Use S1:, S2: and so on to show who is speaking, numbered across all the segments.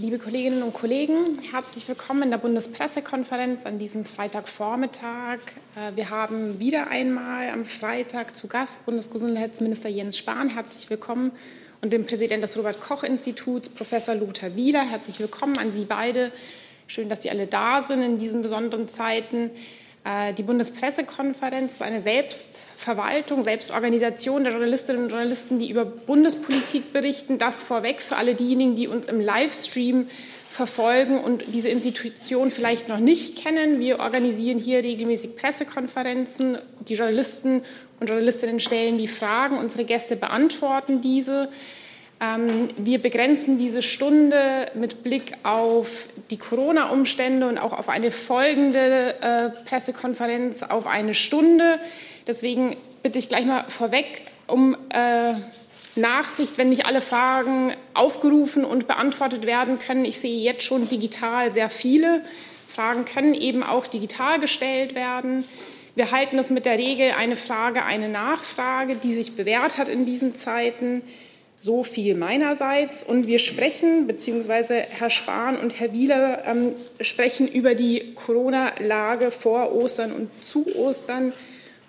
S1: Liebe Kolleginnen und Kollegen, herzlich willkommen in der Bundespressekonferenz an diesem Freitagvormittag. Äh, wir haben wieder einmal am Freitag zu Gast Bundesgesundheitsminister Jens Spahn. Herzlich willkommen. Und den Präsident des Robert-Koch-Instituts, Professor Lothar Wieler. Herzlich willkommen an Sie beide. Schön, dass Sie alle da sind in diesen besonderen Zeiten. Äh, die Bundespressekonferenz ist eine Selbstverwaltung, Selbstorganisation der Journalistinnen und Journalisten, die über Bundespolitik berichten. Das vorweg für alle diejenigen, die uns im Livestream verfolgen und diese Institution vielleicht noch nicht kennen. Wir organisieren hier regelmäßig Pressekonferenzen. Die Journalisten und Journalistinnen stellen die Fragen, unsere Gäste beantworten diese. Ähm, wir begrenzen diese Stunde mit Blick auf die Corona-Umstände und auch auf eine folgende äh, Pressekonferenz auf eine Stunde. Deswegen bitte ich gleich mal vorweg um äh, Nachsicht, wenn nicht alle Fragen aufgerufen und beantwortet werden können. Ich sehe jetzt schon digital sehr viele. Fragen können eben auch digital gestellt werden. Wir halten es mit der Regel eine Frage, eine Nachfrage, die sich bewährt hat in diesen Zeiten. So viel meinerseits. Und wir sprechen, beziehungsweise Herr Spahn und Herr Wieler ähm, sprechen über die Corona-Lage vor Ostern und zu Ostern.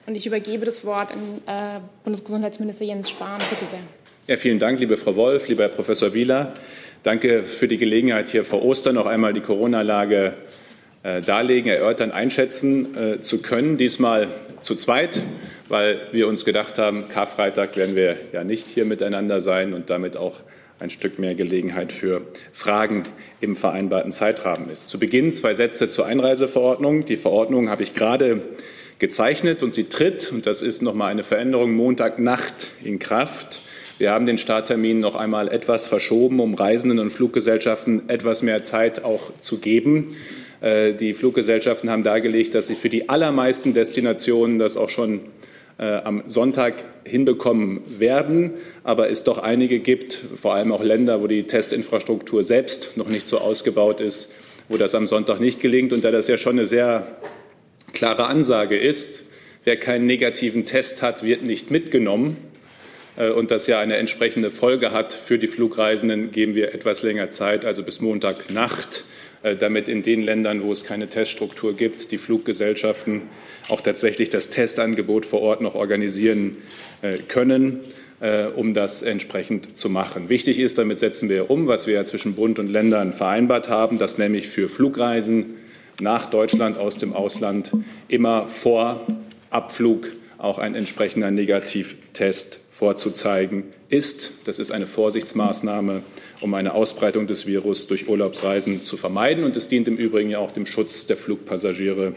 S1: Und ich übergebe das Wort an äh, Bundesgesundheitsminister Jens Spahn. Bitte sehr.
S2: Ja, vielen Dank, liebe Frau Wolf, lieber Herr Professor Wieler. Danke für die Gelegenheit, hier vor Ostern noch einmal die Corona-Lage äh, darlegen, erörtern, einschätzen äh, zu können. Diesmal zu zweit weil wir uns gedacht haben, Karfreitag werden wir ja nicht hier miteinander sein und damit auch ein Stück mehr Gelegenheit für Fragen im vereinbarten Zeitrahmen ist. Zu Beginn zwei Sätze zur Einreiseverordnung. Die Verordnung habe ich gerade gezeichnet und sie tritt, und das ist noch mal eine Veränderung, Montagnacht in Kraft. Wir haben den Starttermin noch einmal etwas verschoben, um Reisenden und Fluggesellschaften etwas mehr Zeit auch zu geben. Äh, die Fluggesellschaften haben dargelegt, dass sie für die allermeisten Destinationen das auch schon äh, am Sonntag hinbekommen werden, aber es doch einige gibt, vor allem auch Länder, wo die Testinfrastruktur selbst noch nicht so ausgebaut ist, wo das am Sonntag nicht gelingt. Und da das ja schon eine sehr klare Ansage ist, wer keinen negativen Test hat, wird nicht mitgenommen, äh, und das ja eine entsprechende Folge hat für die Flugreisenden, geben wir etwas länger Zeit, also bis Montagnacht, damit in den Ländern, wo es keine Teststruktur gibt, die Fluggesellschaften auch tatsächlich das Testangebot vor Ort noch organisieren äh, können, äh, um das entsprechend zu machen. Wichtig ist, damit setzen wir um, was wir ja zwischen Bund und Ländern vereinbart haben, dass nämlich für Flugreisen nach Deutschland aus dem Ausland immer vor Abflug auch ein entsprechender Negativtest vorzuzeigen ist. Das ist eine Vorsichtsmaßnahme, um eine Ausbreitung des Virus durch Urlaubsreisen zu vermeiden. Und es dient im Übrigen ja auch dem Schutz der Flugpassagiere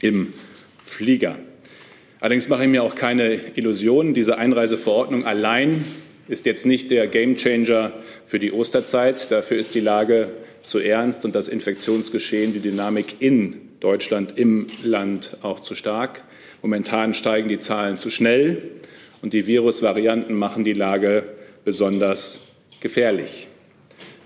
S2: im Flieger. Allerdings mache ich mir auch keine Illusionen. Diese Einreiseverordnung allein ist jetzt nicht der Gamechanger für die Osterzeit. Dafür ist die Lage zu ernst und das Infektionsgeschehen, die Dynamik in Deutschland, im Land auch zu stark. Momentan steigen die Zahlen zu schnell und die Virusvarianten machen die Lage besonders gefährlich.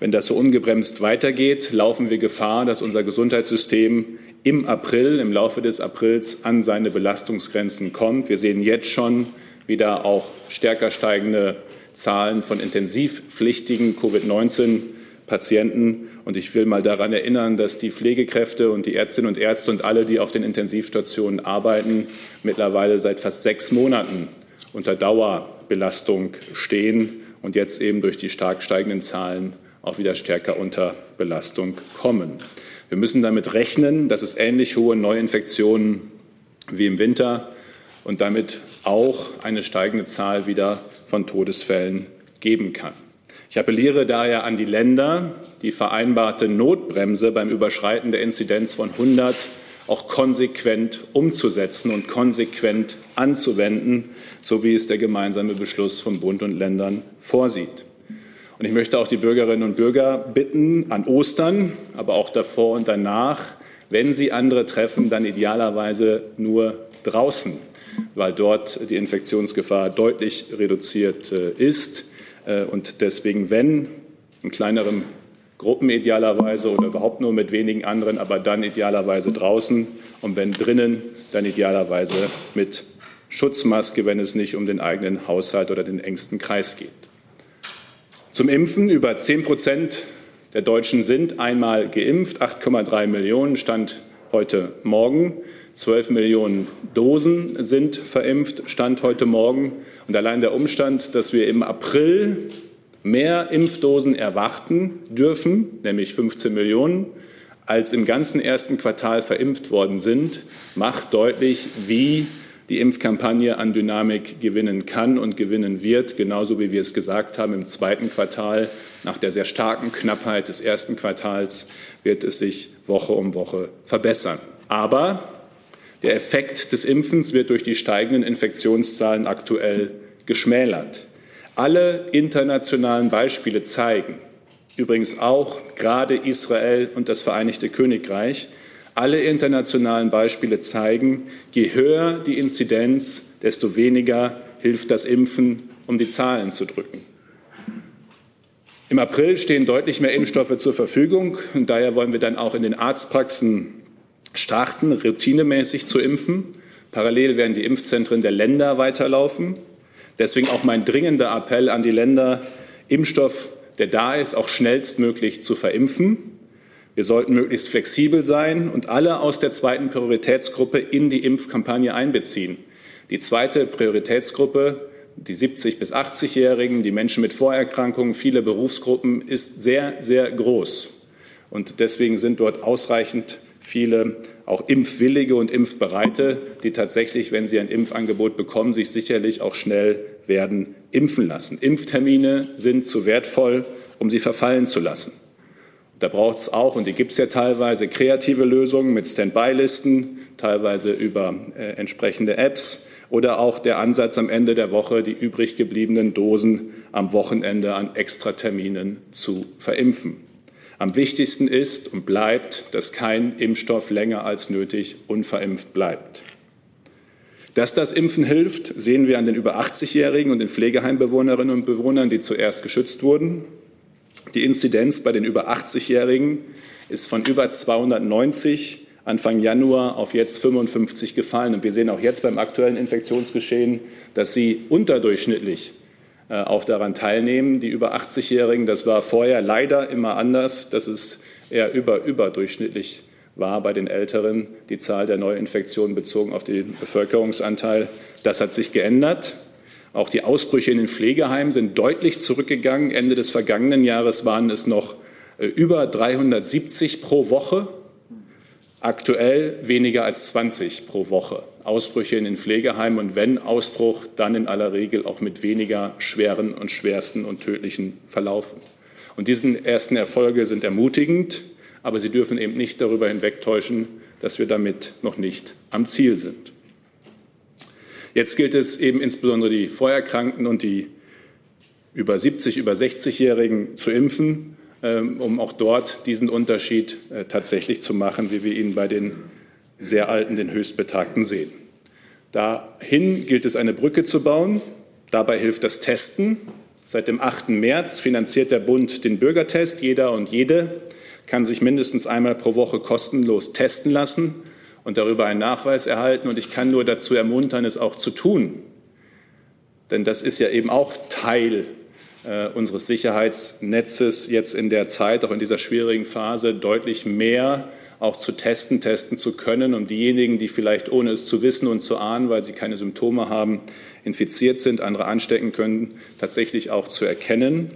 S2: Wenn das so ungebremst weitergeht, laufen wir Gefahr, dass unser Gesundheitssystem im April, im Laufe des Aprils an seine Belastungsgrenzen kommt. Wir sehen jetzt schon wieder auch stärker steigende Zahlen von intensivpflichtigen Covid-19-Patienten. Und ich will mal daran erinnern, dass die Pflegekräfte und die Ärztinnen und Ärzte und alle, die auf den Intensivstationen arbeiten, mittlerweile seit fast sechs Monaten unter Dauerbelastung stehen und jetzt eben durch die stark steigenden Zahlen auch wieder stärker unter Belastung kommen. Wir müssen damit rechnen, dass es ähnlich hohe Neuinfektionen wie im Winter und damit auch eine steigende Zahl wieder von Todesfällen geben kann. Ich appelliere daher an die Länder, die vereinbarte Notbremse beim Überschreiten der Inzidenz von 100 auch konsequent umzusetzen und konsequent anzuwenden, so wie es der gemeinsame Beschluss von Bund und Ländern vorsieht. Und ich möchte auch die Bürgerinnen und Bürger bitten, an Ostern, aber auch davor und danach, wenn sie andere treffen, dann idealerweise nur draußen, weil dort die Infektionsgefahr deutlich reduziert äh, ist. Äh, und deswegen, wenn in kleineren Gruppen idealerweise oder überhaupt nur mit wenigen anderen, aber dann idealerweise draußen und wenn drinnen, dann idealerweise mit Schutzmaske, wenn es nicht um den eigenen Haushalt oder den engsten Kreis geht. Zum Impfen. Über 10 Prozent der Deutschen sind einmal geimpft, 8,3 Millionen Stand heute Morgen. 12 Millionen Dosen sind verimpft, Stand heute Morgen. Und allein der Umstand, dass wir im April mehr Impfdosen erwarten dürfen, nämlich 15 Millionen, als im ganzen ersten Quartal verimpft worden sind, macht deutlich, wie die Impfkampagne an Dynamik gewinnen kann und gewinnen wird, genauso wie wir es gesagt haben. Im zweiten Quartal, nach der sehr starken Knappheit des ersten Quartals, wird es sich Woche um Woche verbessern. Aber der Effekt des Impfens wird durch die steigenden Infektionszahlen aktuell geschmälert. Alle internationalen Beispiele zeigen, übrigens auch gerade Israel und das Vereinigte Königreich, alle internationalen Beispiele zeigen, je höher die Inzidenz, desto weniger hilft das Impfen, um die Zahlen zu drücken. Im April stehen deutlich mehr Impfstoffe zur Verfügung und daher wollen wir dann auch in den Arztpraxen starten, routinemäßig zu impfen. Parallel werden die Impfzentren der Länder weiterlaufen. Deswegen auch mein dringender Appell an die Länder, Impfstoff, der da ist, auch schnellstmöglich zu verimpfen. Wir sollten möglichst flexibel sein und alle aus der zweiten Prioritätsgruppe in die Impfkampagne einbeziehen. Die zweite Prioritätsgruppe, die 70 bis 80-Jährigen, die Menschen mit Vorerkrankungen, viele Berufsgruppen, ist sehr, sehr groß. Und deswegen sind dort ausreichend viele auch Impfwillige und Impfbereite, die tatsächlich, wenn sie ein Impfangebot bekommen, sich sicherlich auch schnell werden impfen lassen. Impftermine sind zu wertvoll, um sie verfallen zu lassen. Da braucht es auch, und die gibt es ja teilweise, kreative Lösungen mit Standby-Listen, teilweise über äh, entsprechende Apps oder auch der Ansatz am Ende der Woche, die übrig gebliebenen Dosen am Wochenende an Extraterminen zu verimpfen. Am wichtigsten ist und bleibt, dass kein Impfstoff länger als nötig unverimpft bleibt. Dass das Impfen hilft, sehen wir an den über 80-Jährigen und den Pflegeheimbewohnerinnen und Bewohnern, die zuerst geschützt wurden. Die Inzidenz bei den über 80-Jährigen ist von über 290 Anfang Januar auf jetzt 55 gefallen. Und wir sehen auch jetzt beim aktuellen Infektionsgeschehen, dass sie unterdurchschnittlich auch daran teilnehmen. Die über 80-Jährigen, das war vorher leider immer anders, dass es eher über, überdurchschnittlich war bei den Älteren, die Zahl der Neuinfektionen bezogen auf den Bevölkerungsanteil. Das hat sich geändert. Auch die Ausbrüche in den Pflegeheimen sind deutlich zurückgegangen. Ende des vergangenen Jahres waren es noch äh, über 370 pro Woche. Aktuell weniger als 20 pro Woche. Ausbrüche in den Pflegeheimen und wenn Ausbruch, dann in aller Regel auch mit weniger schweren und schwersten und tödlichen Verlaufen. Und diese ersten Erfolge sind ermutigend, aber sie dürfen eben nicht darüber hinwegtäuschen, dass wir damit noch nicht am Ziel sind. Jetzt gilt es eben insbesondere die Vorerkrankten und die über 70, über 60-Jährigen zu impfen, um auch dort diesen Unterschied äh, tatsächlich zu machen, wie wir ihn bei den sehr Alten, den Höchstbetagten sehen. Dahin gilt es, eine Brücke zu bauen. Dabei hilft das Testen. Seit dem 8. März finanziert der Bund den Bürgertest. Jeder und jede kann sich mindestens einmal pro Woche kostenlos testen lassen und darüber einen Nachweis erhalten. Und ich kann nur dazu ermuntern, es auch zu tun. Denn das ist ja eben auch Teil unseres Sicherheitsnetzes jetzt in der Zeit, auch in dieser schwierigen Phase, deutlich mehr auch zu testen, testen zu können, um diejenigen, die vielleicht ohne es zu wissen und zu ahnen, weil sie keine Symptome haben, infiziert sind, andere anstecken können, tatsächlich auch zu erkennen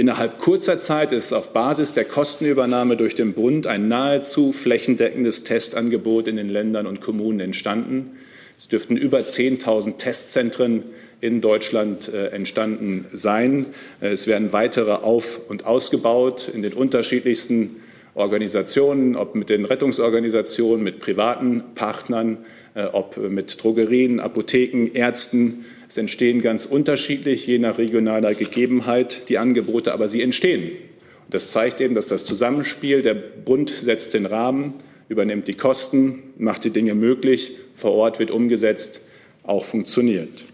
S2: Innerhalb kurzer Zeit ist auf Basis der Kostenübernahme durch den Bund ein nahezu flächendeckendes Testangebot in den Ländern und Kommunen entstanden. Es dürften über 10.000 Testzentren in Deutschland äh, entstanden sein. Äh, es werden weitere auf- und ausgebaut in den unterschiedlichsten Organisationen, ob mit den Rettungsorganisationen, mit privaten Partnern, äh, ob mit Drogerien, Apotheken, Ärzten, es entstehen ganz unterschiedlich, je nach regionaler Gegebenheit, die Angebote, aber sie entstehen. Das zeigt eben, dass das Zusammenspiel, der Bund setzt den Rahmen, übernimmt die Kosten, macht die Dinge möglich, vor Ort wird umgesetzt, auch funktioniert.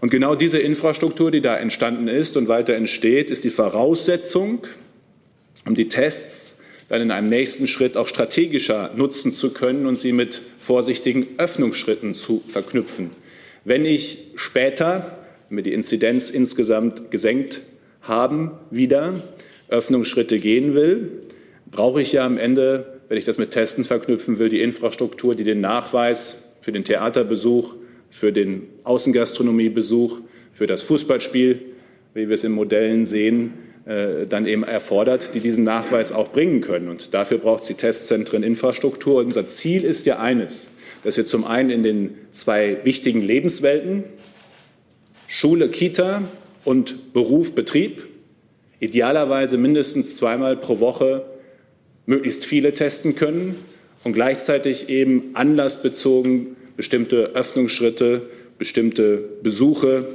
S2: Und genau diese Infrastruktur, die da entstanden ist und weiter entsteht, ist die Voraussetzung, um die Tests dann in einem nächsten Schritt auch strategischer nutzen zu können und sie mit vorsichtigen Öffnungsschritten zu verknüpfen. Wenn ich später, wenn wir die Inzidenz insgesamt gesenkt haben, wieder, Öffnungsschritte gehen will, brauche ich ja am Ende, wenn ich das mit Testen verknüpfen will, die Infrastruktur, die den Nachweis für den Theaterbesuch, für den Außengastronomiebesuch, für das Fußballspiel, wie wir es in Modellen sehen, äh, dann eben erfordert, die diesen Nachweis auch bringen können. Und dafür braucht es die Testzentren Infrastruktur. Unser Ziel ist ja eines, dass wir zum einen in den zwei wichtigen Lebenswelten, Schule, Kita und Beruf, Betrieb, idealerweise mindestens zweimal pro Woche möglichst viele testen können und gleichzeitig eben anlassbezogen bestimmte Öffnungsschritte, bestimmte Besuche,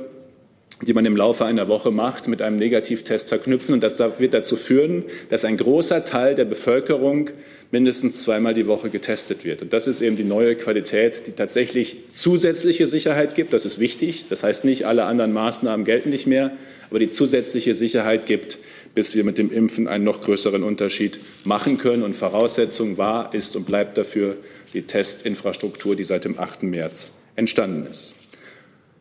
S2: die man im Laufe einer Woche macht, mit einem Negativtest verknüpfen. Und das wird dazu führen, dass ein großer Teil der Bevölkerung mindestens zweimal die Woche getestet wird. Und das ist eben die neue Qualität, die tatsächlich zusätzliche Sicherheit gibt. Das ist wichtig. Das heißt nicht, alle anderen Maßnahmen gelten nicht mehr, aber die zusätzliche Sicherheit gibt, bis wir mit dem Impfen einen noch größeren Unterschied machen können. Und Voraussetzung war, ist und bleibt dafür die Testinfrastruktur, die seit dem 8. März entstanden ist.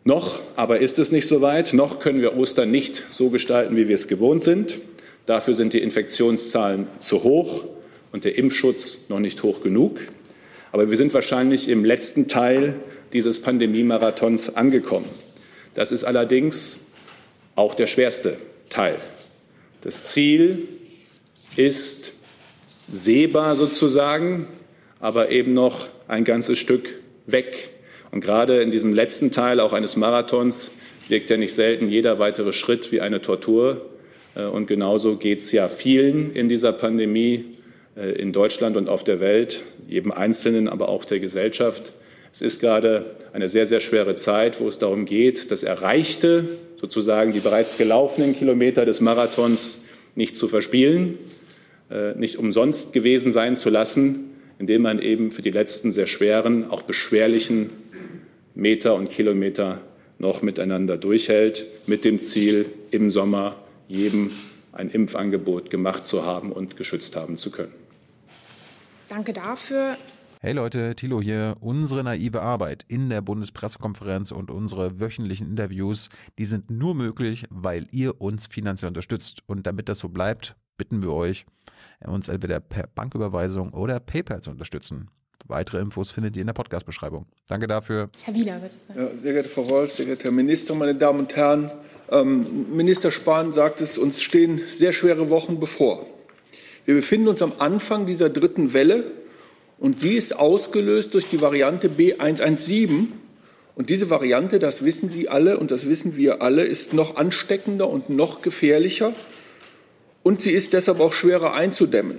S2: Noch aber ist es nicht so weit, noch können wir Ostern nicht so gestalten, wie wir es gewohnt sind. Dafür sind die Infektionszahlen zu hoch und der Impfschutz noch nicht hoch genug. Aber wir sind wahrscheinlich im letzten Teil dieses Pandemie-Marathons angekommen. Das ist allerdings auch der schwerste Teil. Das Ziel ist sehbar sozusagen, aber eben noch ein ganzes Stück weg. Und gerade in diesem letzten Teil auch eines Marathons wirkt ja nicht selten jeder weitere Schritt wie eine Tortur. Äh, und genauso geht es ja vielen in dieser Pandemie äh, in Deutschland und auf der Welt, jedem Einzelnen, aber auch der Gesellschaft. Es ist gerade eine sehr, sehr schwere Zeit, wo es darum geht, das Erreichte, sozusagen die bereits gelaufenen Kilometer des Marathons nicht zu verspielen, äh, nicht umsonst gewesen sein zu lassen, indem man eben für die letzten sehr schweren, auch beschwerlichen Meter und Kilometer noch miteinander durchhält, mit dem Ziel, im Sommer jedem ein Impfangebot gemacht zu haben und geschützt haben zu können.
S1: Danke dafür.
S3: Hey Leute, Thilo hier. Unsere naive Arbeit in der Bundespressekonferenz und unsere wöchentlichen Interviews, die sind nur möglich, weil ihr uns finanziell unterstützt. Und damit das so bleibt, bitten wir euch, uns entweder per Banküberweisung oder PayPal zu unterstützen. Weitere Infos findet ihr in der Podcast-Beschreibung. Danke dafür.
S1: Herr Wieler, bitte.
S4: Ja, sehr geehrte Frau Wolf, sehr geehrter Herr Minister, meine Damen und Herren. Ähm, Minister Spahn sagt es, uns stehen sehr schwere Wochen bevor. Wir befinden uns am Anfang dieser dritten Welle und sie ist ausgelöst durch die Variante B117. Und diese Variante, das wissen Sie alle und das wissen wir alle, ist noch ansteckender und noch gefährlicher und sie ist deshalb auch schwerer einzudämmen.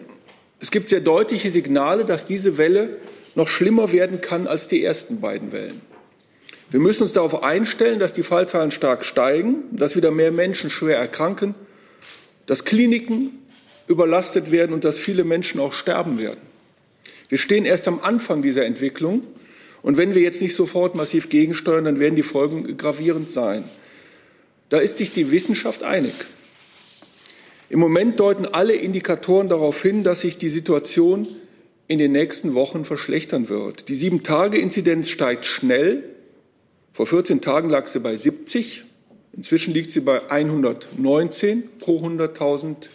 S4: Es gibt sehr deutliche Signale, dass diese Welle noch schlimmer werden kann als die ersten beiden Wellen. Wir müssen uns darauf einstellen, dass die Fallzahlen stark steigen, dass wieder mehr Menschen schwer erkranken, dass Kliniken überlastet werden und dass viele Menschen auch sterben werden. Wir stehen erst am Anfang dieser Entwicklung und wenn wir jetzt nicht sofort massiv gegensteuern, dann werden die Folgen gravierend sein. Da ist sich die Wissenschaft einig. Im Moment deuten alle Indikatoren darauf hin, dass sich die Situation in den nächsten Wochen verschlechtern wird. Die Sieben-Tage-Inzidenz steigt schnell. Vor 14 Tagen lag sie bei 70. Inzwischen liegt sie bei 119 pro 100.000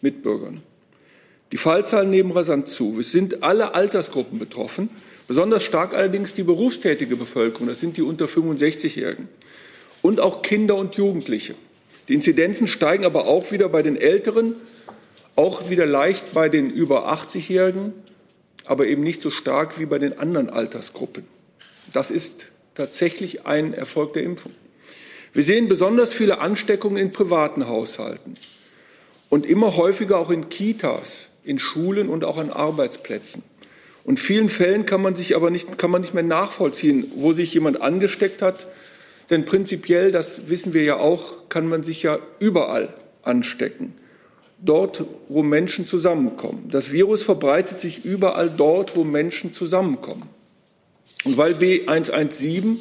S4: Mitbürgern. Die Fallzahlen nehmen rasant zu. Es sind alle Altersgruppen betroffen, besonders stark allerdings die berufstätige Bevölkerung, das sind die unter 65-Jährigen, und auch Kinder und Jugendliche. Die Inzidenzen steigen aber auch wieder bei den Älteren, auch wieder leicht bei den über 80-Jährigen, aber eben nicht so stark wie bei den anderen Altersgruppen. Das ist tatsächlich ein Erfolg der Impfung. Wir sehen besonders viele Ansteckungen in privaten Haushalten und immer häufiger auch in Kitas, in Schulen und auch an Arbeitsplätzen. Und vielen Fällen kann man sich aber nicht, kann man nicht mehr nachvollziehen, wo sich jemand angesteckt hat, denn prinzipiell, das wissen wir ja auch, kann man sich ja überall anstecken. Dort, wo Menschen zusammenkommen. Das Virus verbreitet sich überall dort, wo Menschen zusammenkommen. Und weil B117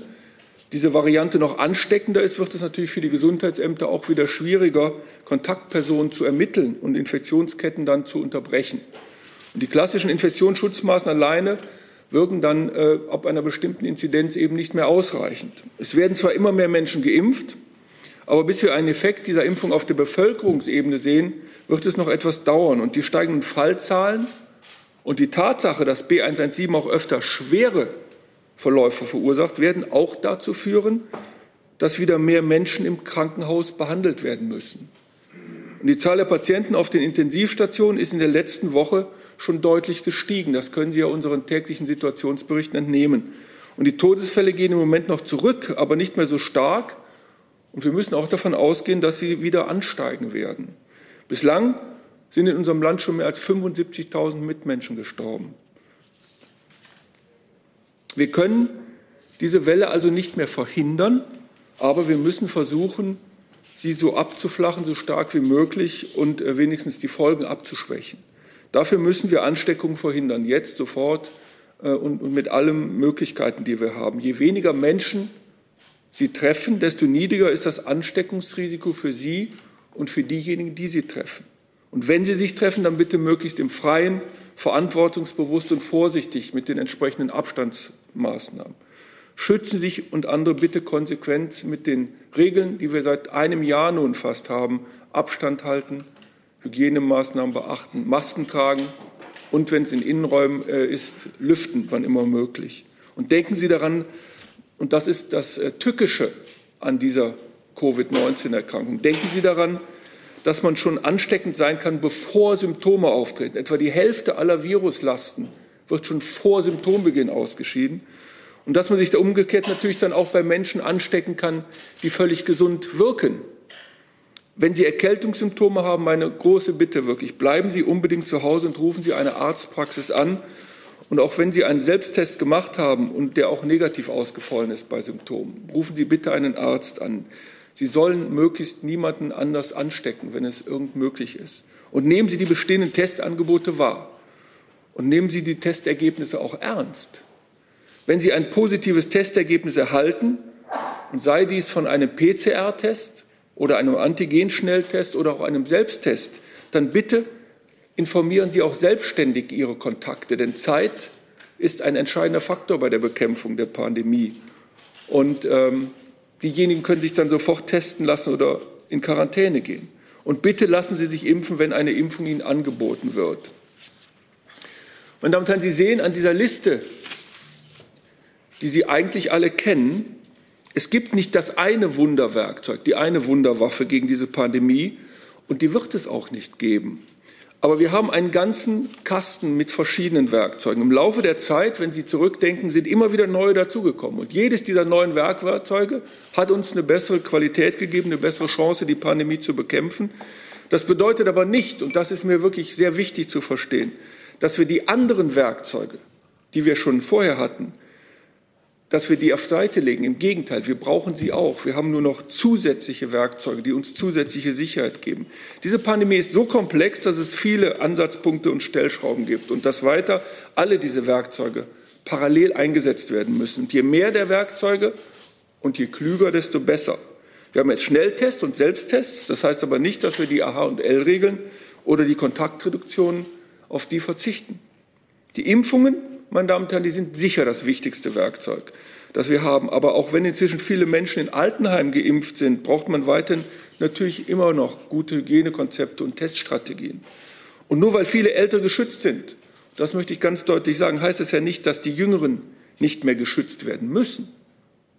S4: diese Variante noch ansteckender ist, wird es natürlich für die Gesundheitsämter auch wieder schwieriger, Kontaktpersonen zu ermitteln und Infektionsketten dann zu unterbrechen. Und die klassischen Infektionsschutzmaßnahmen alleine wirken dann äh, ab einer bestimmten Inzidenz eben nicht mehr ausreichend. Es werden zwar immer mehr Menschen geimpft, Aber bis wir einen Effekt dieser Impfung auf der Bevölkerungsebene sehen, wird es noch etwas dauern. Und die steigenden Fallzahlen und die Tatsache, dass B117 auch öfter schwere Verläufe verursacht, werden auch dazu führen, dass wieder mehr Menschen im Krankenhaus behandelt werden müssen. Und die Zahl der Patienten auf den Intensivstationen ist in der letzten Woche schon deutlich gestiegen. Das können Sie ja unseren täglichen Situationsberichten entnehmen. Und die Todesfälle gehen im Moment noch zurück, aber nicht mehr so stark. Und wir müssen auch davon ausgehen, dass sie wieder ansteigen werden. Bislang sind in unserem Land schon mehr als 75.000 Mitmenschen gestorben. Wir können diese Welle also nicht mehr verhindern, aber wir müssen versuchen, sie so abzuflachen, so stark wie möglich und äh, wenigstens die Folgen abzuschwächen. Dafür müssen wir Ansteckungen verhindern, jetzt sofort äh, und, und mit allen Möglichkeiten, die wir haben. Je weniger Menschen sie treffen, desto niedriger ist das Ansteckungsrisiko für sie und für diejenigen, die sie treffen. Und wenn sie sich treffen, dann bitte möglichst im Freien, verantwortungsbewusst und vorsichtig mit den entsprechenden Abstandsmaßnahmen. Schützen Sie sich und andere bitte konsequent mit den Regeln, die wir seit einem Jahr nun fast haben. Abstand halten, Hygienemaßnahmen beachten, Masken tragen und, wenn es in Innenräumen äh, ist, lüften, wann immer möglich. Und denken Sie daran, und das ist das äh, Tückische an dieser Covid-19-Erkrankung, denken Sie daran, dass man schon ansteckend sein kann, bevor Symptome auftreten. Etwa die Hälfte aller Viruslasten wird schon vor Symptombeginn ausgeschieden. Und dass man sich da umgekehrt natürlich dann auch bei Menschen anstecken kann, die völlig gesund wirken. Wenn Sie Erkältungssymptome haben, meine große Bitte wirklich, bleiben Sie unbedingt zu Hause und rufen Sie eine Arztpraxis an. Und auch wenn Sie einen Selbsttest gemacht haben und der auch negativ ausgefallen ist bei Symptomen, rufen Sie bitte einen Arzt an. Sie sollen möglichst niemanden anders anstecken, wenn es irgend möglich ist. Und nehmen Sie die bestehenden Testangebote wahr. Und nehmen Sie die Testergebnisse auch ernst. Wenn Sie ein positives Testergebnis erhalten, und sei dies von einem PCR-Test oder einem Antigenschnelltest oder auch einem Selbsttest, dann bitte informieren Sie auch selbstständig Ihre Kontakte, denn Zeit ist ein entscheidender Faktor bei der Bekämpfung der Pandemie. Und ähm, diejenigen können sich dann sofort testen lassen oder in Quarantäne gehen. Und bitte lassen Sie sich impfen, wenn eine Impfung Ihnen angeboten wird. Meine Damen und Herren, Sie sehen an dieser Liste, die Sie eigentlich alle kennen, es gibt nicht das eine Wunderwerkzeug, die eine Wunderwaffe gegen diese Pandemie und die wird es auch nicht geben. Aber wir haben einen ganzen Kasten mit verschiedenen Werkzeugen. Im Laufe der Zeit, wenn Sie zurückdenken, sind immer wieder neue dazugekommen. Und jedes dieser neuen Werkzeuge hat uns eine bessere Qualität gegeben, eine bessere Chance, die Pandemie zu bekämpfen. Das bedeutet aber nicht, und das ist mir wirklich sehr wichtig zu verstehen, dass wir die anderen Werkzeuge, die wir schon vorher hatten, dass wir die auf Seite legen. Im Gegenteil, wir brauchen sie auch. Wir haben nur noch zusätzliche Werkzeuge, die uns zusätzliche Sicherheit geben. Diese Pandemie ist so komplex, dass es viele Ansatzpunkte und Stellschrauben gibt und dass weiter alle diese Werkzeuge parallel eingesetzt werden müssen. Und je mehr der Werkzeuge und je klüger, desto besser. Wir haben jetzt Schnelltests und Selbsttests. Das heißt aber nicht, dass wir die AH- und L-Regeln oder die Kontaktreduktionen auf die verzichten. Die Impfungen meine Damen und Herren, die sind sicher das wichtigste Werkzeug, das wir haben. Aber auch wenn inzwischen viele Menschen in Altenheimen geimpft sind, braucht man weiterhin natürlich immer noch gute Hygienekonzepte und Teststrategien. Und nur weil viele Ältere geschützt sind, das möchte ich ganz deutlich sagen, heißt es ja nicht, dass die Jüngeren nicht mehr geschützt werden müssen.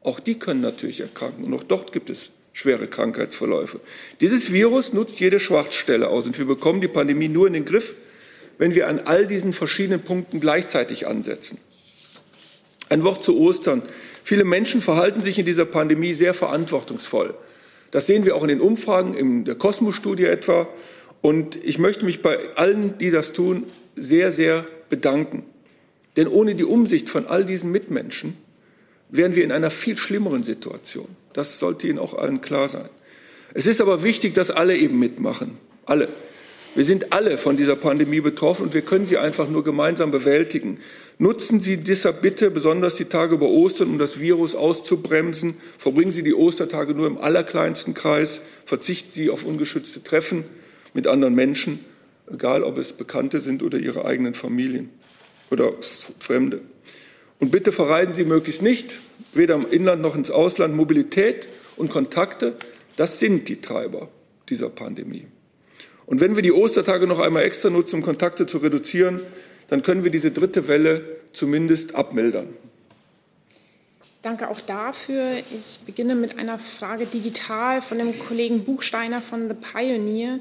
S4: Auch die können natürlich erkranken. Und auch dort gibt es schwere Krankheitsverläufe. Dieses Virus nutzt jede Schwachstelle aus. Und wir bekommen die Pandemie nur in den Griff, wenn wir an all diesen verschiedenen Punkten gleichzeitig ansetzen. Ein Wort zu Ostern. Viele Menschen verhalten sich in dieser Pandemie sehr verantwortungsvoll. Das sehen wir auch in den Umfragen, in der Kosmos-Studie etwa. Und ich möchte mich bei allen, die das tun, sehr, sehr bedanken. Denn ohne die Umsicht von all diesen Mitmenschen wären wir in einer viel schlimmeren Situation. Das sollte Ihnen auch allen klar sein. Es ist aber wichtig, dass alle eben mitmachen. Alle. Wir sind alle von dieser Pandemie betroffen und wir können sie einfach nur gemeinsam bewältigen. Nutzen Sie deshalb bitte besonders die Tage über Ostern, um das Virus auszubremsen. Verbringen Sie die Ostertage nur im allerkleinsten Kreis. Verzichten Sie auf ungeschützte Treffen mit anderen Menschen, egal ob es Bekannte sind oder Ihre eigenen Familien oder Fremde. Und bitte verreisen Sie möglichst nicht, weder im Inland noch ins Ausland. Mobilität und Kontakte Das sind die Treiber dieser Pandemie. Und wenn wir die Ostertage noch einmal extra nutzen, um Kontakte zu reduzieren, dann können wir diese dritte Welle zumindest abmildern.
S1: Danke auch dafür. Ich beginne mit einer Frage digital von dem Kollegen Buchsteiner von The Pioneer.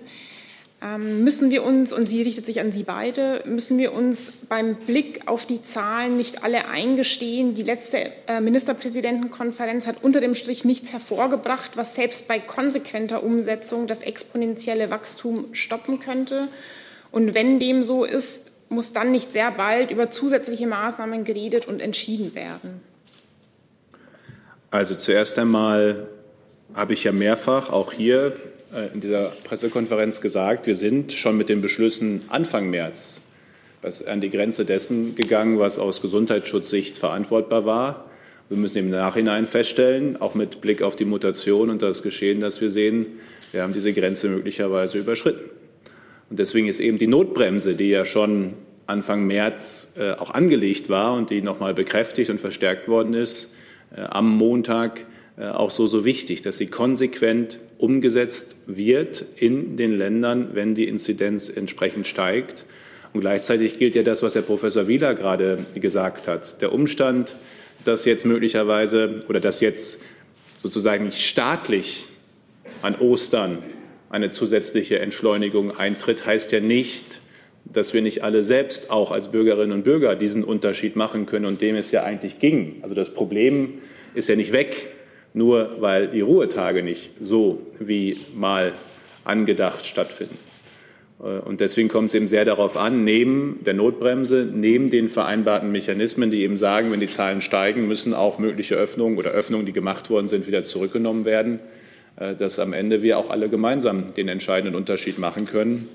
S1: Ähm, müssen wir uns, und sie richtet sich an Sie beide, müssen wir uns beim Blick auf die Zahlen nicht alle eingestehen, die letzte äh, Ministerpräsidentenkonferenz hat unter dem Strich nichts hervorgebracht, was selbst bei konsequenter Umsetzung das exponentielle Wachstum stoppen könnte? Und wenn dem so ist, muss dann nicht sehr bald über zusätzliche Maßnahmen geredet und entschieden werden?
S2: Also zuerst einmal habe ich ja mehrfach auch hier in dieser Pressekonferenz gesagt, wir sind schon mit den Beschlüssen Anfang März an die Grenze dessen gegangen, was aus Gesundheitsschutzsicht verantwortbar war. Wir müssen im Nachhinein feststellen, auch mit Blick auf die Mutation und das Geschehen, das wir sehen, wir haben diese Grenze möglicherweise überschritten. Und deswegen ist eben die Notbremse, die ja schon Anfang März äh, auch angelegt war und die nochmal bekräftigt und verstärkt worden ist, äh, am Montag äh, auch so, so wichtig, dass sie konsequent umgesetzt wird in den Ländern, wenn die Inzidenz entsprechend steigt. Und gleichzeitig gilt ja das, was Herr Professor Wieler gerade gesagt hat. Der Umstand, dass jetzt möglicherweise oder dass jetzt sozusagen staatlich an Ostern eine zusätzliche Entschleunigung eintritt, heißt ja nicht, dass wir nicht alle selbst auch als Bürgerinnen und Bürger diesen Unterschied machen können und dem es ja eigentlich ging. Also das Problem ist ja nicht weg, nur weil die Ruhetage nicht so wie mal angedacht stattfinden. Äh, und deswegen kommt es eben sehr darauf an, neben der Notbremse, neben den vereinbarten Mechanismen, die eben sagen, wenn die Zahlen steigen, müssen auch mögliche Öffnungen oder Öffnungen, die gemacht worden sind, wieder zurückgenommen werden, äh, dass am Ende wir auch alle gemeinsam den entscheidenden Unterschied machen können.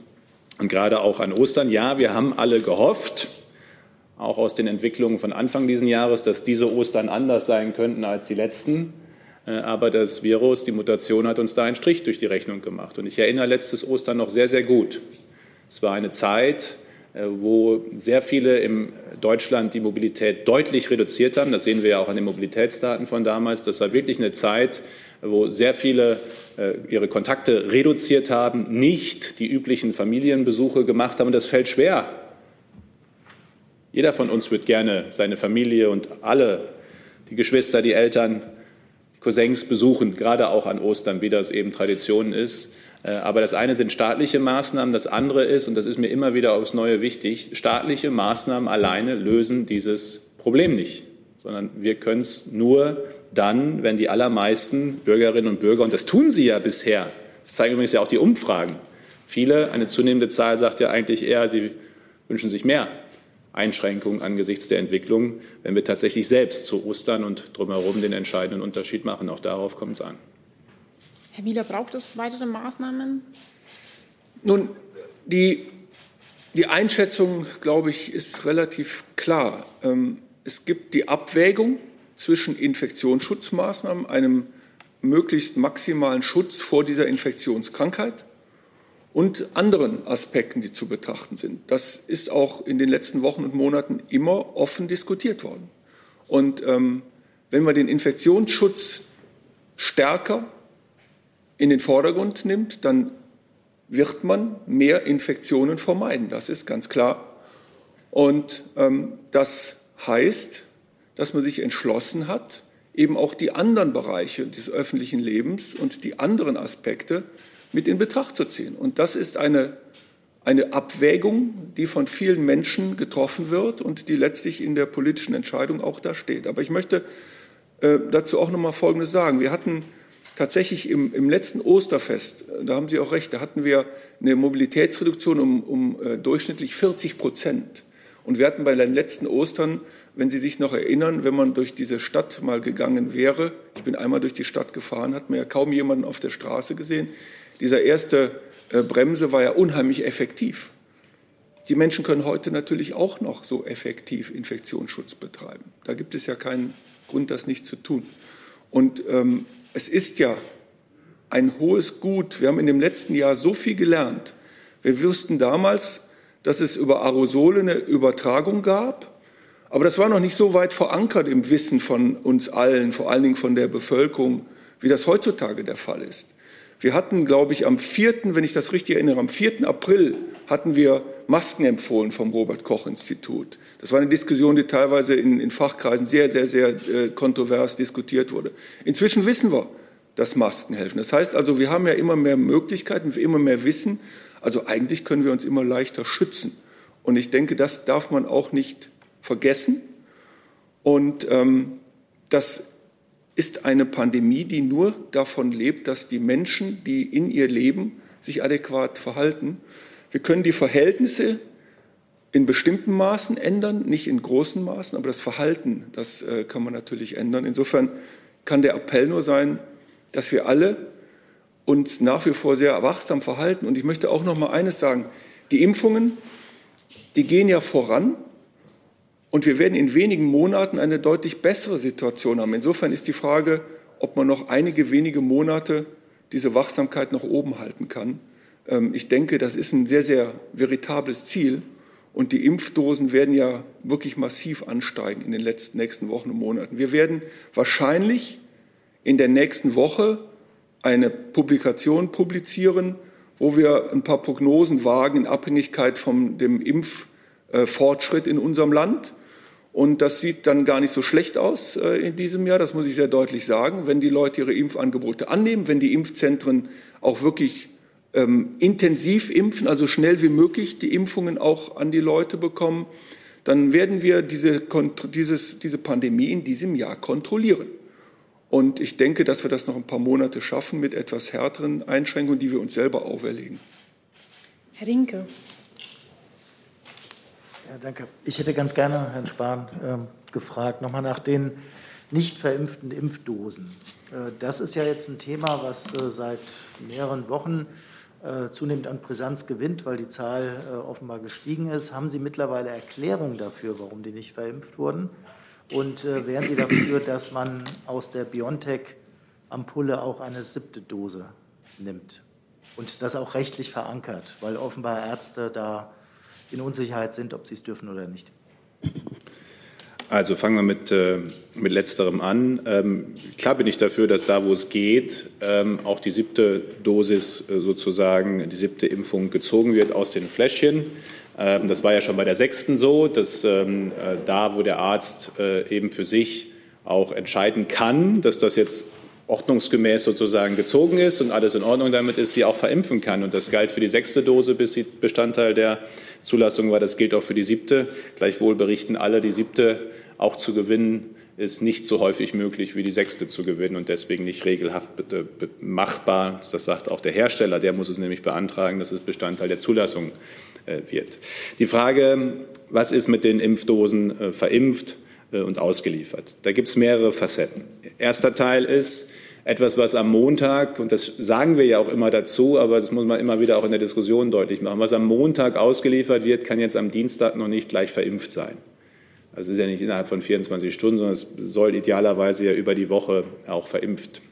S2: Und gerade auch an Ostern, ja, wir haben alle gehofft, auch aus den Entwicklungen von Anfang dieses Jahres, dass diese Ostern anders sein könnten als die letzten. Äh, aber das Virus, die Mutation hat uns da einen Strich durch die Rechnung gemacht. Und ich erinnere letztes Ostern noch sehr, sehr gut. Es war eine Zeit, äh, wo sehr viele in Deutschland die Mobilität deutlich reduziert haben. Das sehen wir ja auch an den Mobilitätsdaten von damals. Das war wirklich eine Zeit, wo sehr viele äh, ihre Kontakte reduziert haben, nicht die üblichen Familienbesuche gemacht haben. Und das fällt schwer. Jeder von uns wird gerne seine Familie und alle, die Geschwister, die Eltern, Cousins besuchen, gerade auch an Ostern, wie das eben Tradition ist. Äh, aber das eine sind staatliche Maßnahmen, das andere ist, und das ist mir immer wieder aufs Neue wichtig, staatliche Maßnahmen alleine lösen dieses Problem nicht, sondern wir können es nur dann, wenn die allermeisten Bürgerinnen und Bürger, und das tun sie ja bisher, das zeigen übrigens ja auch die Umfragen, viele, eine zunehmende Zahl sagt ja eigentlich eher, sie wünschen sich mehr Einschränkungen angesichts der Entwicklung, wenn wir tatsächlich selbst zu Ostern und drumherum den entscheidenden Unterschied machen. Auch darauf kommt es an.
S1: Herr Wieler, braucht es weitere Maßnahmen?
S4: Nun, die, die Einschätzung, glaube ich, ist relativ klar. Ähm, es gibt die Abwägung zwischen Infektionsschutzmaßnahmen, einem möglichst maximalen Schutz vor dieser Infektionskrankheit und anderen Aspekten, die zu betrachten sind. Das ist auch in den letzten Wochen und Monaten immer offen diskutiert worden. Und ähm, wenn man den Infektionsschutz stärker in den Vordergrund nimmt, dann wird man mehr Infektionen vermeiden. Das ist ganz klar. Und ähm, das heißt, dass man sich entschlossen hat, eben auch die anderen Bereiche des öffentlichen Lebens und die anderen Aspekte mit in Betracht zu ziehen. Und das ist eine, eine Abwägung, die von vielen Menschen getroffen wird und die letztlich in der politischen Entscheidung auch da steht. Aber ich möchte äh, dazu auch noch mal Folgendes sagen. Wir hatten tatsächlich im, im letzten Osterfest, da haben Sie auch recht, da hatten wir eine Mobilitätsreduktion um, um äh, durchschnittlich 40 Prozent. Und wir hatten bei den letzten Ostern, wenn Sie sich noch erinnern, wenn man durch diese Stadt mal gegangen wäre, ich bin einmal durch die Stadt gefahren, hat man ja kaum jemanden auf der Straße gesehen dieser erste äh, Bremse war ja unheimlich effektiv. Die Menschen können heute natürlich auch noch so effektiv Infektionsschutz betreiben. Da gibt es ja keinen Grund, das nicht zu tun. Und ähm, es ist ja ein hohes Gut. Wir haben in dem letzten Jahr so viel gelernt. Wir wussten damals, dass es über Aerosole eine Übertragung gab, aber das war noch nicht so weit verankert im Wissen von uns allen, vor allen Dingen von der Bevölkerung, wie das heutzutage der Fall ist. Wir hatten, glaube ich, am 4., wenn ich das richtig erinnere, am 4. April hatten wir Masken empfohlen vom Robert-Koch-Institut. Das war eine Diskussion, die teilweise in, in Fachkreisen sehr, sehr, sehr äh, kontrovers diskutiert wurde. Inzwischen wissen wir, dass Masken helfen. Das heißt also, wir haben ja immer mehr Möglichkeiten, immer mehr Wissen. Also eigentlich können wir uns immer leichter schützen. Und ich denke, das darf man auch nicht vergessen. Und ähm, das ist eine Pandemie, die nur davon lebt, dass die Menschen, die in ihr Leben sich adäquat verhalten, wir können die Verhältnisse in bestimmten Maßen ändern, nicht in großen Maßen, aber das Verhalten, das äh, kann man natürlich ändern. Insofern kann der Appell nur sein, dass wir alle uns nach wie vor sehr wachsam verhalten. Und ich möchte auch noch mal eines sagen: Die Impfungen, die gehen ja voran. Und wir werden in wenigen Monaten eine deutlich bessere Situation haben. Insofern ist die Frage, ob man noch einige wenige Monate diese Wachsamkeit nach oben halten kann. Ähm, ich denke, das ist ein sehr, sehr veritables Ziel. Und die Impfdosen werden ja wirklich massiv ansteigen in den letzten, nächsten Wochen und Monaten. Wir werden wahrscheinlich in der nächsten Woche eine Publikation publizieren, wo wir ein paar Prognosen wagen in Abhängigkeit von dem Impffortschritt in unserem Land. Und das sieht dann gar nicht so schlecht aus äh, in diesem Jahr, das muss ich sehr deutlich sagen, wenn die Leute ihre Impfangebote annehmen, wenn die Impfzentren auch wirklich ähm, intensiv impfen, also schnell wie möglich die Impfungen auch an die Leute bekommen, dann werden wir diese, dieses, diese Pandemie in diesem Jahr kontrollieren. Und ich denke, dass wir das noch ein paar Monate schaffen mit etwas härteren Einschränkungen, die wir uns selber auferlegen.
S1: Herr Rinke.
S5: Ja, danke. Ich hätte ganz gerne Herrn Spahn äh, gefragt, nochmal nach den nicht verimpften Impfdosen. Äh, das ist ja jetzt ein Thema, was äh, seit mehreren Wochen äh, zunehmend an Brisanz gewinnt, weil die Zahl äh, offenbar gestiegen ist. Haben Sie mittlerweile Erklärungen dafür, warum die nicht verimpft wurden? Und äh, wären Sie dafür, dass man aus der BioNTech-Ampulle auch eine siebte Dose nimmt und das auch rechtlich verankert, weil offenbar Ärzte da in Unsicherheit sind, ob sie es dürfen oder nicht?
S2: Also fangen wir mit, äh, mit letzterem an. Ähm, klar bin ich dafür, dass da, wo es geht, ähm, auch die siebte Dosis äh, sozusagen, die siebte Impfung gezogen wird aus den Fläschchen. Ähm, das war ja schon bei der sechsten so, dass ähm, äh, da, wo der Arzt äh, eben für sich auch entscheiden kann, dass das jetzt ordnungsgemäß sozusagen gezogen ist und alles in Ordnung damit ist, sie auch verimpfen kann. Und das galt für die sechste Dose, bis sie Bestandteil der Zulassung war. Das gilt auch für die siebte. Gleichwohl berichten alle, die siebte auch zu gewinnen ist nicht so häufig möglich wie die sechste zu gewinnen und deswegen nicht regelhaft machbar. Das sagt auch der Hersteller, der muss es nämlich beantragen, dass es Bestandteil der Zulassung äh, wird. Die Frage, was ist mit den Impfdosen äh, verimpft äh, und ausgeliefert? Da gibt es mehrere Facetten. Erster Teil ist etwas, was am Montag, und das sagen wir ja auch immer dazu, aber das muss man immer wieder auch in der Diskussion deutlich machen, was am Montag ausgeliefert wird, kann jetzt am Dienstag noch nicht gleich verimpft sein. Also es ist ja nicht innerhalb von 24 Stunden, sondern es soll idealerweise ja über die Woche auch verimpft,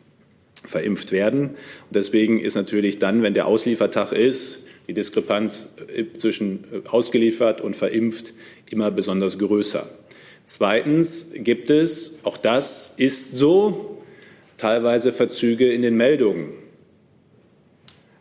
S2: verimpft werden. Und deswegen ist natürlich dann, wenn der Ausliefertag ist, die Diskrepanz äh, zwischen äh, ausgeliefert und verimpft immer besonders größer. Zweitens gibt es, auch das ist so, teilweise Verzüge in den Meldungen,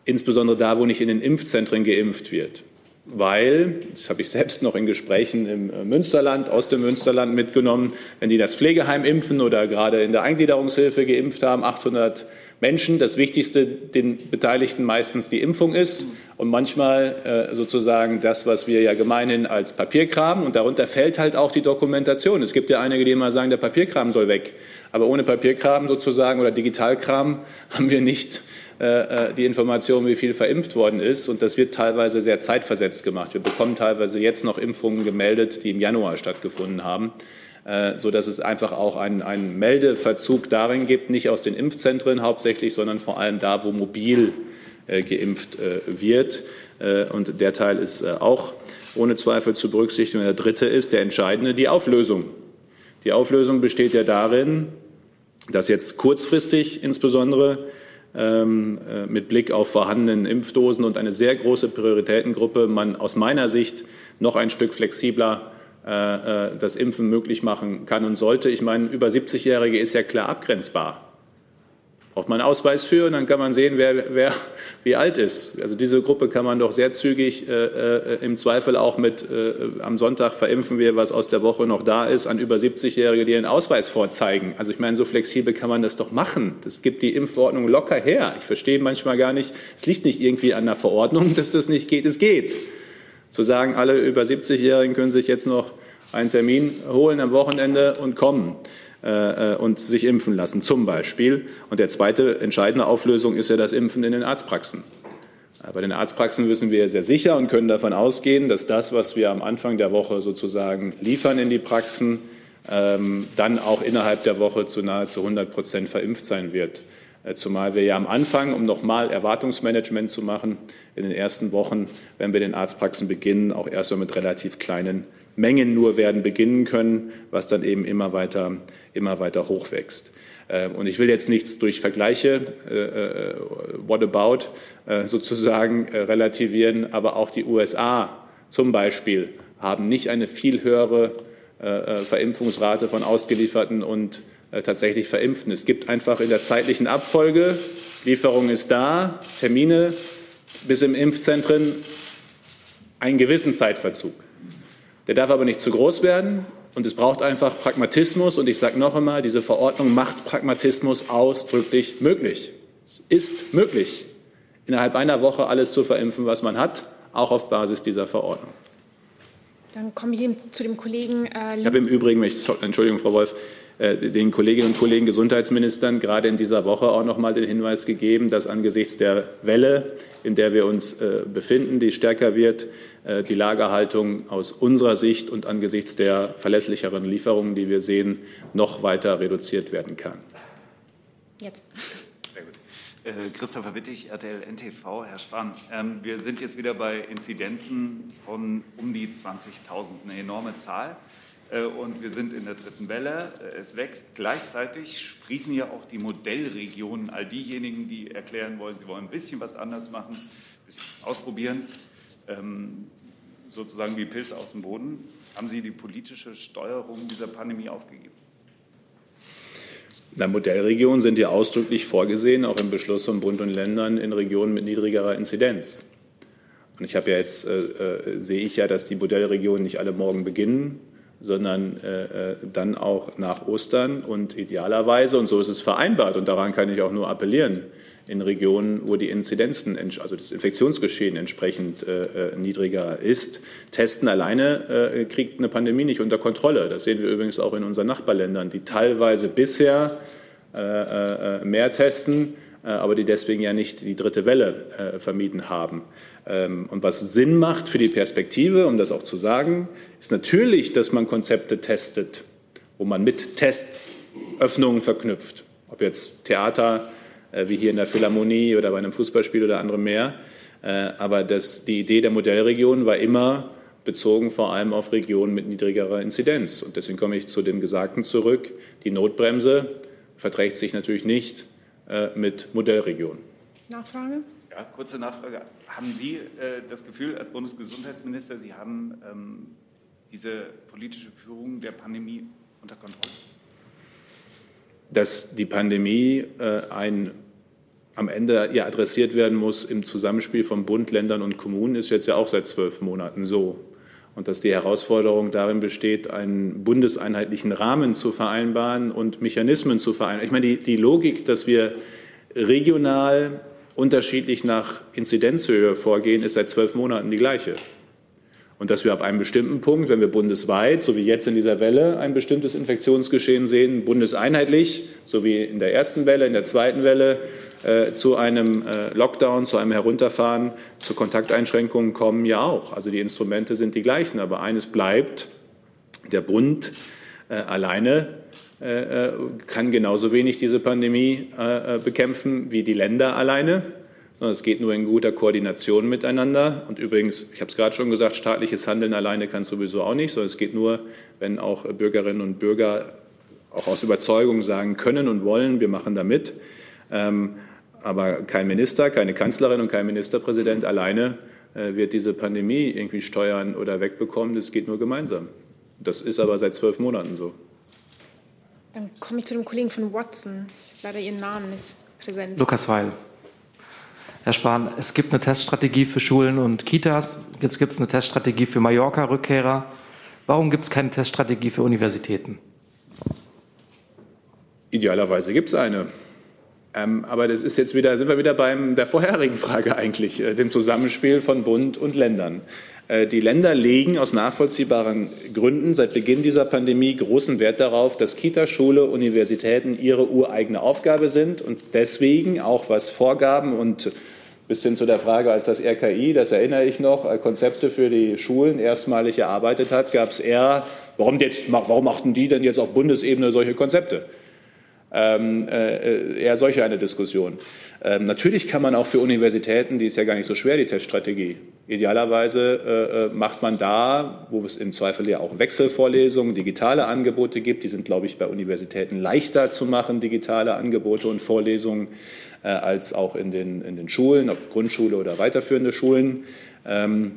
S2: insbesondere da, wo nicht in den Impfzentren geimpft wird. Weil, das habe ich selbst noch in Gesprächen im äh, Münsterland, aus dem Münsterland mitgenommen, wenn die das Pflegeheim impfen oder gerade in der Eingliederungshilfe geimpft haben, 800 Menschen das Wichtigste den Beteiligten meistens die Impfung ist und manchmal äh, sozusagen das, was wir ja gemeinhin als Papierkram und darunter fällt halt auch die Dokumentation. Es gibt ja einige, die immer sagen, der Papierkram soll weg. Aber ohne Papierkram sozusagen oder Digitalkram haben wir nicht äh, äh, die Information, wie viel verimpft worden ist. Und das wird teilweise sehr zeitversetzt gemacht. Wir bekommen teilweise jetzt noch Impfungen gemeldet, die im Januar stattgefunden haben. Äh, sodass es einfach auch einen, einen Meldeverzug darin gibt, nicht aus den Impfzentren hauptsächlich, sondern vor allem da, wo mobil äh, geimpft äh, wird. Und der Teil ist auch ohne Zweifel zu berücksichtigen. Der dritte ist der entscheidende, die Auflösung. Die Auflösung besteht ja darin, dass jetzt kurzfristig insbesondere ähm, mit Blick auf vorhandenen Impfdosen und eine sehr große Prioritätengruppe man aus meiner Sicht noch ein Stück flexibler das Impfen möglich machen kann und sollte. Ich meine, über 70-Jährige ist ja klar abgrenzbar. braucht man einen Ausweis für und dann kann man sehen, wer, wer wie alt ist. Also diese Gruppe kann man doch sehr zügig äh, äh, im Zweifel auch mit äh, am Sonntag verimpfen wir, was aus der Woche noch da ist, an über 70-Jährige, die einen Ausweis vorzeigen. Also ich meine, so flexibel kann man das doch machen. Das gibt die Impfverordnung locker her. Ich verstehe manchmal gar nicht, es liegt nicht irgendwie an der Verordnung, dass das nicht geht. Es geht. Zu sagen, alle über 70-Jährigen können sich jetzt noch einen Termin holen am Wochenende und kommen. Äh, und sich impfen lassen, zum Beispiel. Und der zweite entscheidende Auflösung ist ja das Impfen in den Arztpraxen. Bei den Arztpraxen wissen wir sehr sicher und können davon ausgehen, dass das, was wir am Anfang der Woche sozusagen liefern in die Praxen, ähm, dann auch innerhalb der Woche zu nahezu 100 Prozent verimpft sein wird. Äh, zumal wir ja am Anfang, um nochmal Erwartungsmanagement zu machen, in den ersten Wochen, wenn wir den Arztpraxen beginnen, auch erstmal mit relativ kleinen Mengen nur werden beginnen können, was dann eben immer weiter, immer weiter hochwächst. Ähm, und ich will jetzt nichts durch Vergleiche, äh, äh, what about, äh, sozusagen äh, relativieren, aber auch die USA zum Beispiel haben nicht eine viel höhere äh, äh, Verimpfungsrate von Ausgelieferten und tatsächlich Verimpften. Es gibt einfach in der zeitlichen Abfolge, Lieferung ist da, Termine bis im Impfzentren einen gewissen Zeitverzug. Der darf aber nicht zu groß werden und es braucht einfach Pragmatismus. Und ich sage noch einmal, diese Verordnung macht Pragmatismus ausdrücklich möglich. Es ist möglich, innerhalb einer Woche alles zu verimpfen, was man hat, auch auf Basis dieser Verordnung.
S1: Dann komme ich zu dem Kollegen.
S2: Äh, ich habe im Übrigen, Entschuldigung, Frau Wolf, äh, den Kolleginnen und Kollegen Gesundheitsministern gerade in dieser Woche auch noch mal den Hinweis gegeben, dass angesichts der Welle, in der wir uns äh, befinden, die stärker wird, äh, die Lagerhaltung aus unserer Sicht und angesichts der verlässlicheren Lieferungen, die wir sehen, noch weiter reduziert werden kann.
S1: Jetzt.
S6: Äh, Christopher Wittig, RTL NTV. Herr Spahn, ähm, wir sind jetzt wieder bei Inzidenzen von um die 20.000, eine enorme Zahl. Äh, und wir sind in der dritten Welle. Äh, es wächst. Gleichzeitig sprießen ja auch die Modellregionen, all diejenigen, die erklären wollen, sie wollen ein bisschen was anders machen, ein bisschen ausprobieren ähm, sozusagen wie Pilze aus dem Boden. Haben Sie die politische Steuerung dieser Pandemie aufgegeben?
S2: Na, Modellregionen sind ja ausdrücklich vorgesehen, auch im Beschluss von Bund und Ländern in Regionen mit niedrigerer Inzidenz. Und ich habe ja jetzt, äh, äh, sehe ich ja, dass die Modellregionen nicht alle morgen beginnen, sondern äh, äh dann auch nach Ostern und idealerweise, und so ist es vereinbart, und daran kann ich auch nur appellieren, in Regionen, wo die Inzidenzen, also das Infektionsgeschehen entsprechend äh, äh, niedriger ist. Testen alleine äh, kriegt eine Pandemie nicht unter Kontrolle. Das sehen wir übrigens auch in unseren Nachbarländern, die teilweise bisher äh, äh, mehr testen, äh, aber die deswegen ja nicht die dritte Welle vermieden haben. Ähm, und was Sinn macht für die Perspektive, um das auch zu sagen, ist natürlich, dass man Konzepte testet, wo man mit Tests Öffnungen verknüpft. Ob jetzt Theater, wie hier in der Philharmonie oder bei einem Fußballspiel oder anderem mehr. Äh, aber das, die Idee der Modellregion war immer bezogen vor allem auf Regionen mit niedrigerer Inzidenz. Und deswegen komme ich zu dem Gesagten zurück. Die Notbremse verträgt sich natürlich nicht äh, mit Modellregionen.
S1: Nachfrage?
S6: Ja, kurze Nachfrage. Haben Sie äh, das Gefühl als Bundesgesundheitsminister, Sie haben ähm, diese politische Führung der Pandemie unter Kontrolle?
S2: Dass die Pandemie äh, ein am Ende ja adressiert werden muss im Zusammenspiel von Bund, Ländern und Kommunen, ist jetzt ja auch seit zwölf Monaten so. Und dass die Herausforderung darin besteht, einen bundeseinheitlichen Rahmen zu vereinbaren und Mechanismen zu vereinbaren. Ich meine, die, die Logik, dass wir regional unterschiedlich nach Inzidenzhöhe vorgehen, ist seit zwölf Monaten die gleiche. Und dass wir ab einem bestimmten Punkt, wenn wir bundesweit, so wie jetzt in dieser Welle, ein bestimmtes Infektionsgeschehen sehen, bundeseinheitlich, so wie in der ersten Welle, in der zweiten Welle, äh, zu einem äh, Lockdown, zu einem Herunterfahren, zu Kontakteinschränkungen kommen, ja auch. Also die Instrumente sind die gleichen. Aber eines bleibt, der Bund äh, alleine äh, äh, kann genauso wenig diese Pandemie äh, bekämpfen wie die Länder alleine sondern es geht nur in guter Koordination miteinander. Und übrigens, ich habe es gerade schon gesagt, staatliches Handeln alleine kann sowieso auch nicht, sondern es geht nur, wenn auch Bürgerinnen und Bürger auch aus Überzeugung sagen können und wollen, wir machen da mit. Ähm, aber kein Minister, keine Kanzlerin und kein Ministerpräsident alleine äh, wird diese Pandemie irgendwie steuern oder wegbekommen. Das geht nur gemeinsam. Das ist aber seit zwölf Monaten so.
S1: Dann komme ich zu dem Kollegen von Watson. Ich habe leider Ihren Namen nicht präsent.
S7: Lukas Weil. Herr Spahn, es gibt eine Teststrategie für Schulen und Kitas. Jetzt gibt es eine Teststrategie für Mallorca-Rückkehrer. Warum gibt es keine Teststrategie für Universitäten?
S2: Idealerweise gibt es eine. Ähm, aber das ist jetzt wieder, sind wir wieder bei der vorherigen Frage eigentlich, äh, dem Zusammenspiel von Bund und Ländern. Äh, die Länder legen aus nachvollziehbaren Gründen seit Beginn dieser Pandemie großen Wert darauf, dass Kita, Schule, Universitäten ihre ureigene Aufgabe sind und deswegen auch was Vorgaben und bis hin zu der Frage, als das RKI, das erinnere ich noch, äh, Konzepte für die Schulen erstmalig erarbeitet hat, gab es eher, warum, jetzt, warum machten die denn jetzt auf Bundesebene solche Konzepte? ähm, äh, eher solche eine Diskussion. Ähm, natürlich kann man auch für Universitäten, die ist ja gar nicht so schwer, die Teststrategie. Idealerweise äh, äh, macht man da, wo es im Zweifel ja auch Wechselvorlesungen, digitale Angebote gibt, die sind, glaube ich, bei Universitäten leichter zu machen, digitale Angebote und Vorlesungen, äh, als auch in den, in den Schulen, ob Grundschule oder weiterführende Schulen. Ähm,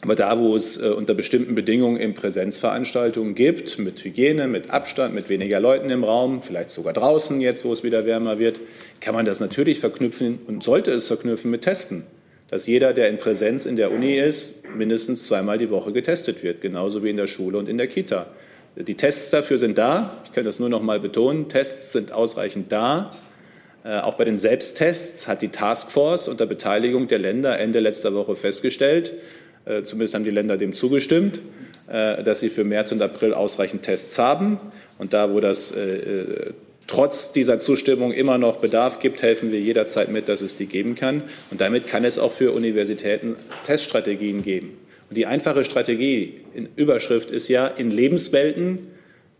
S2: aber da, wo es äh, unter bestimmten Bedingungen in Präsenzveranstaltungen gibt, mit Hygiene, mit Abstand, mit weniger Leuten im Raum, vielleicht sogar draußen jetzt, wo es wieder wärmer wird, kann man das natürlich verknüpfen und sollte es verknüpfen mit Testen. Dass jeder, der in Präsenz in der Uni ist, mindestens zweimal die Woche getestet wird, genauso wie in der Schule und in der Kita. Die Tests dafür sind da. Ich kann das nur noch mal betonen. Tests sind ausreichend da. Äh, auch bei den Selbsttests hat die Taskforce unter Beteiligung der Länder Ende letzter Woche festgestellt, äh, zumindest haben die Länder dem zugestimmt, äh, dass sie für März und April ausreichend Tests haben. Und da, wo das trotz dieser Zustimmung immer noch Bedarf gibt, helfen wir jederzeit mit, dass es die geben kann. Und damit kann es auch für Universitäten Teststrategien geben. Und die einfache Strategie in Überschrift ist ja, in Lebenswelten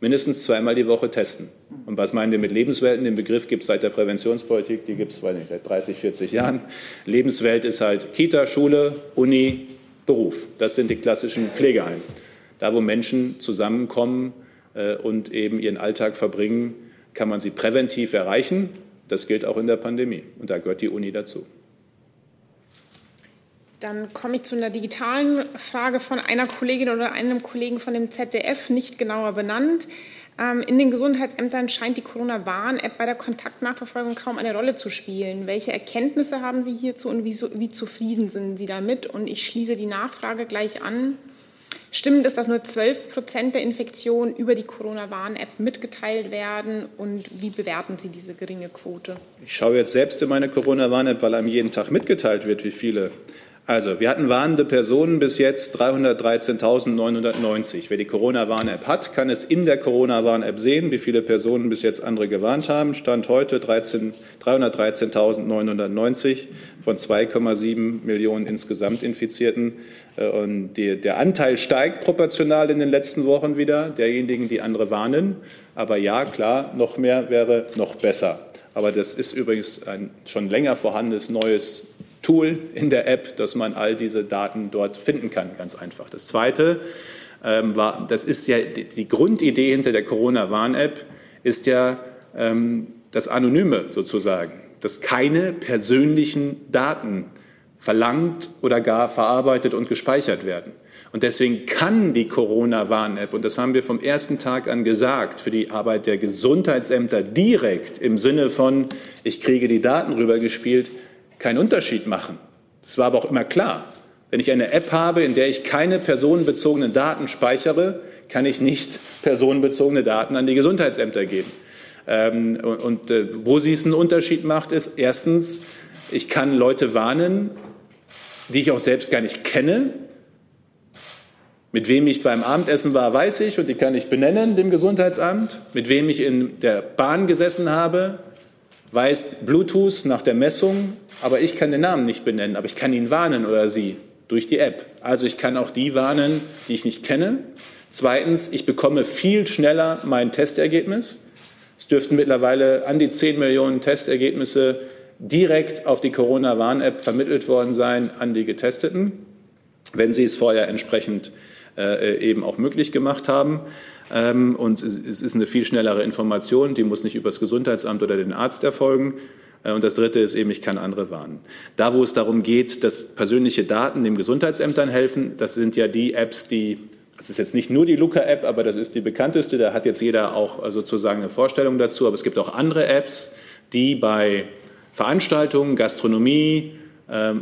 S2: mindestens zweimal die Woche testen. Und was meinen wir mit Lebenswelten? Den Begriff gibt es seit der Präventionspolitik, die gibt es seit 30, 40 Jahren. Lebenswelt ist halt Kita, Schule, Uni, Beruf. Das sind die klassischen Pflegeheime. Da, wo Menschen zusammenkommen äh, und eben ihren Alltag verbringen, kann man sie präventiv erreichen. Das gilt auch in der Pandemie. Und da gehört die Uni dazu.
S1: Dann komme ich zu einer digitalen Frage von einer Kollegin oder einem Kollegen von dem ZDF, nicht genauer benannt. Ähm, in den Gesundheitsämtern scheint die Corona-Warn-App bei der Kontaktnachverfolgung kaum eine Rolle zu spielen. Welche Erkenntnisse haben Sie hierzu und wie, wie zufrieden sind Sie damit? Und ich schließe die Nachfrage gleich an. Stimmend ist, dass nur 12 Prozent der Infektionen über die Corona-Warn-App mitgeteilt werden. Und wie bewerten Sie diese geringe Quote?
S2: Ich schaue jetzt selbst in meine Corona-Warn-App, weil einem jeden Tag mitgeteilt wird, wie viele also, wir hatten warnende Personen bis jetzt 313.990. Wer die Corona-Warn-App hat, kann es in der Corona-Warn-App sehen, wie viele Personen bis jetzt andere gewarnt haben. Stand heute 313.990 von 2,7 Millionen insgesamt Infizierten. Äh, und die, der Anteil steigt proportional in den letzten Wochen wieder, derjenigen, die andere warnen. Aber ja, klar, noch mehr wäre noch besser. Aber das ist übrigens ein schon länger vorhandenes neues Tool in der App, dass man all diese Daten dort finden kann, ganz einfach. Das Zweite ähm, war, das ist ja die, die Grundidee hinter der Corona-Warn-App, ist ja ähm, das Anonyme sozusagen, dass keine persönlichen Daten verlangt oder gar verarbeitet und gespeichert werden. Und deswegen kann die Corona-Warn-App, und das haben wir vom ersten Tag an gesagt, für die Arbeit der Gesundheitsämter direkt im Sinne von, ich kriege die Daten rübergespielt, keinen Unterschied machen. Das war aber auch immer klar. Wenn ich eine App habe, in der ich keine personenbezogenen Daten speichere, kann ich nicht personenbezogene Daten an die Gesundheitsämter geben. Ähm, und, und äh, wo sie es einen Unterschied macht, ist erstens, ich kann Leute warnen, die ich auch selbst gar nicht kenne. Mit wem ich beim Abendessen war, weiß ich und die kann ich benennen, dem Gesundheitsamt. Mit wem ich in der Bahn gesessen habe, weist Bluetooth nach der Messung, aber ich kann den Namen nicht benennen, aber ich kann ihn warnen oder sie durch die App. Also ich kann auch die warnen, die ich nicht kenne. Zweitens, ich bekomme viel schneller mein Testergebnis. Es dürften mittlerweile an die 10 Millionen Testergebnisse direkt auf die Corona-Warn-App vermittelt worden sein an die Getesteten, wenn sie es vorher entsprechend äh, eben auch möglich gemacht haben. Ähm, und es ist eine viel schnellere Information, die muss nicht über das Gesundheitsamt oder den Arzt erfolgen. Äh, und das Dritte ist eben, ich kann andere warnen. Da, wo es darum geht, dass persönliche Daten den Gesundheitsämtern helfen, das sind ja die Apps, die das ist jetzt nicht nur die Luca-App, aber das ist die bekannteste. Da hat jetzt jeder auch sozusagen eine Vorstellung dazu. Aber es gibt auch andere Apps, die bei Veranstaltungen, Gastronomie,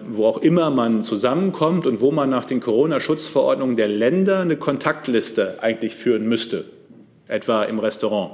S2: wo auch immer man zusammenkommt und wo man nach den Corona-Schutzverordnungen der Länder eine Kontaktliste eigentlich führen müsste, etwa im Restaurant,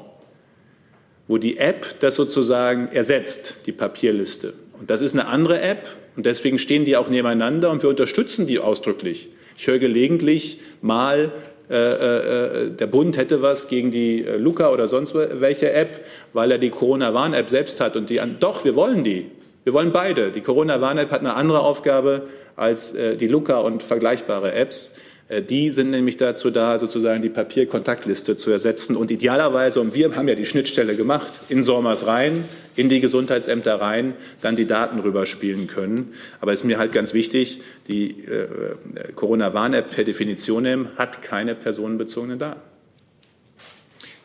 S2: wo die App das sozusagen ersetzt, die Papierliste. Und das ist eine andere App und deswegen stehen die auch nebeneinander und wir unterstützen die ausdrücklich. Ich höre gelegentlich mal, äh, äh, der Bund hätte was gegen die äh, Luca oder sonst welche App, weil er die Corona-Warn-App selbst hat und die an. Doch, wir wollen die. Wir wollen beide. Die Corona-Warn-App hat eine andere Aufgabe als äh, die Luca und vergleichbare Apps. Äh, die sind nämlich dazu da, sozusagen die Papierkontaktliste zu ersetzen. Und idealerweise, und wir haben ja die Schnittstelle gemacht, in Sormers rein, in die Gesundheitsämter rein, dann die Daten rüberspielen können. Aber es ist mir halt ganz wichtig, die äh, Corona-Warn-App per Definition hat keine personenbezogenen Daten.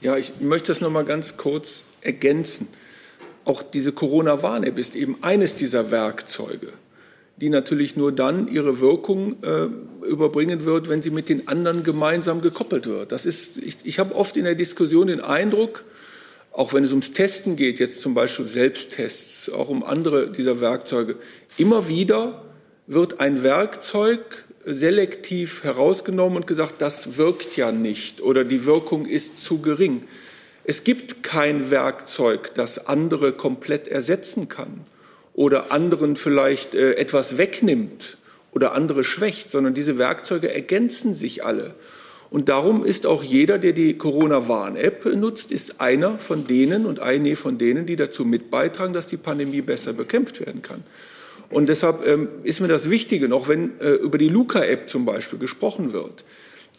S4: Ja, ich möchte das noch mal ganz kurz ergänzen. Auch diese Corona-Warn-App ist eben eines dieser Werkzeuge, die natürlich nur dann ihre Wirkung äh, überbringen wird, wenn sie mit den anderen gemeinsam gekoppelt wird. Das ist, ich, ich habe oft in der Diskussion den Eindruck, auch wenn es ums Testen geht, jetzt zum Beispiel Selbsttests, auch um andere dieser Werkzeuge, immer wieder wird ein Werkzeug selektiv herausgenommen und gesagt, das wirkt ja nicht oder die Wirkung ist zu gering. Es gibt kein Werkzeug, das andere komplett ersetzen kann oder anderen vielleicht äh, etwas wegnimmt oder andere schwächt, sondern diese Werkzeuge ergänzen sich alle. Und darum ist auch jeder, der die Corona-Warn-App nutzt, ist einer von denen und eine von denen, die dazu mit beitragen, dass die Pandemie besser bekämpft werden kann. Und deshalb ähm, ist mir das Wichtige, noch wenn äh, über die Luca-App zum Beispiel gesprochen wird.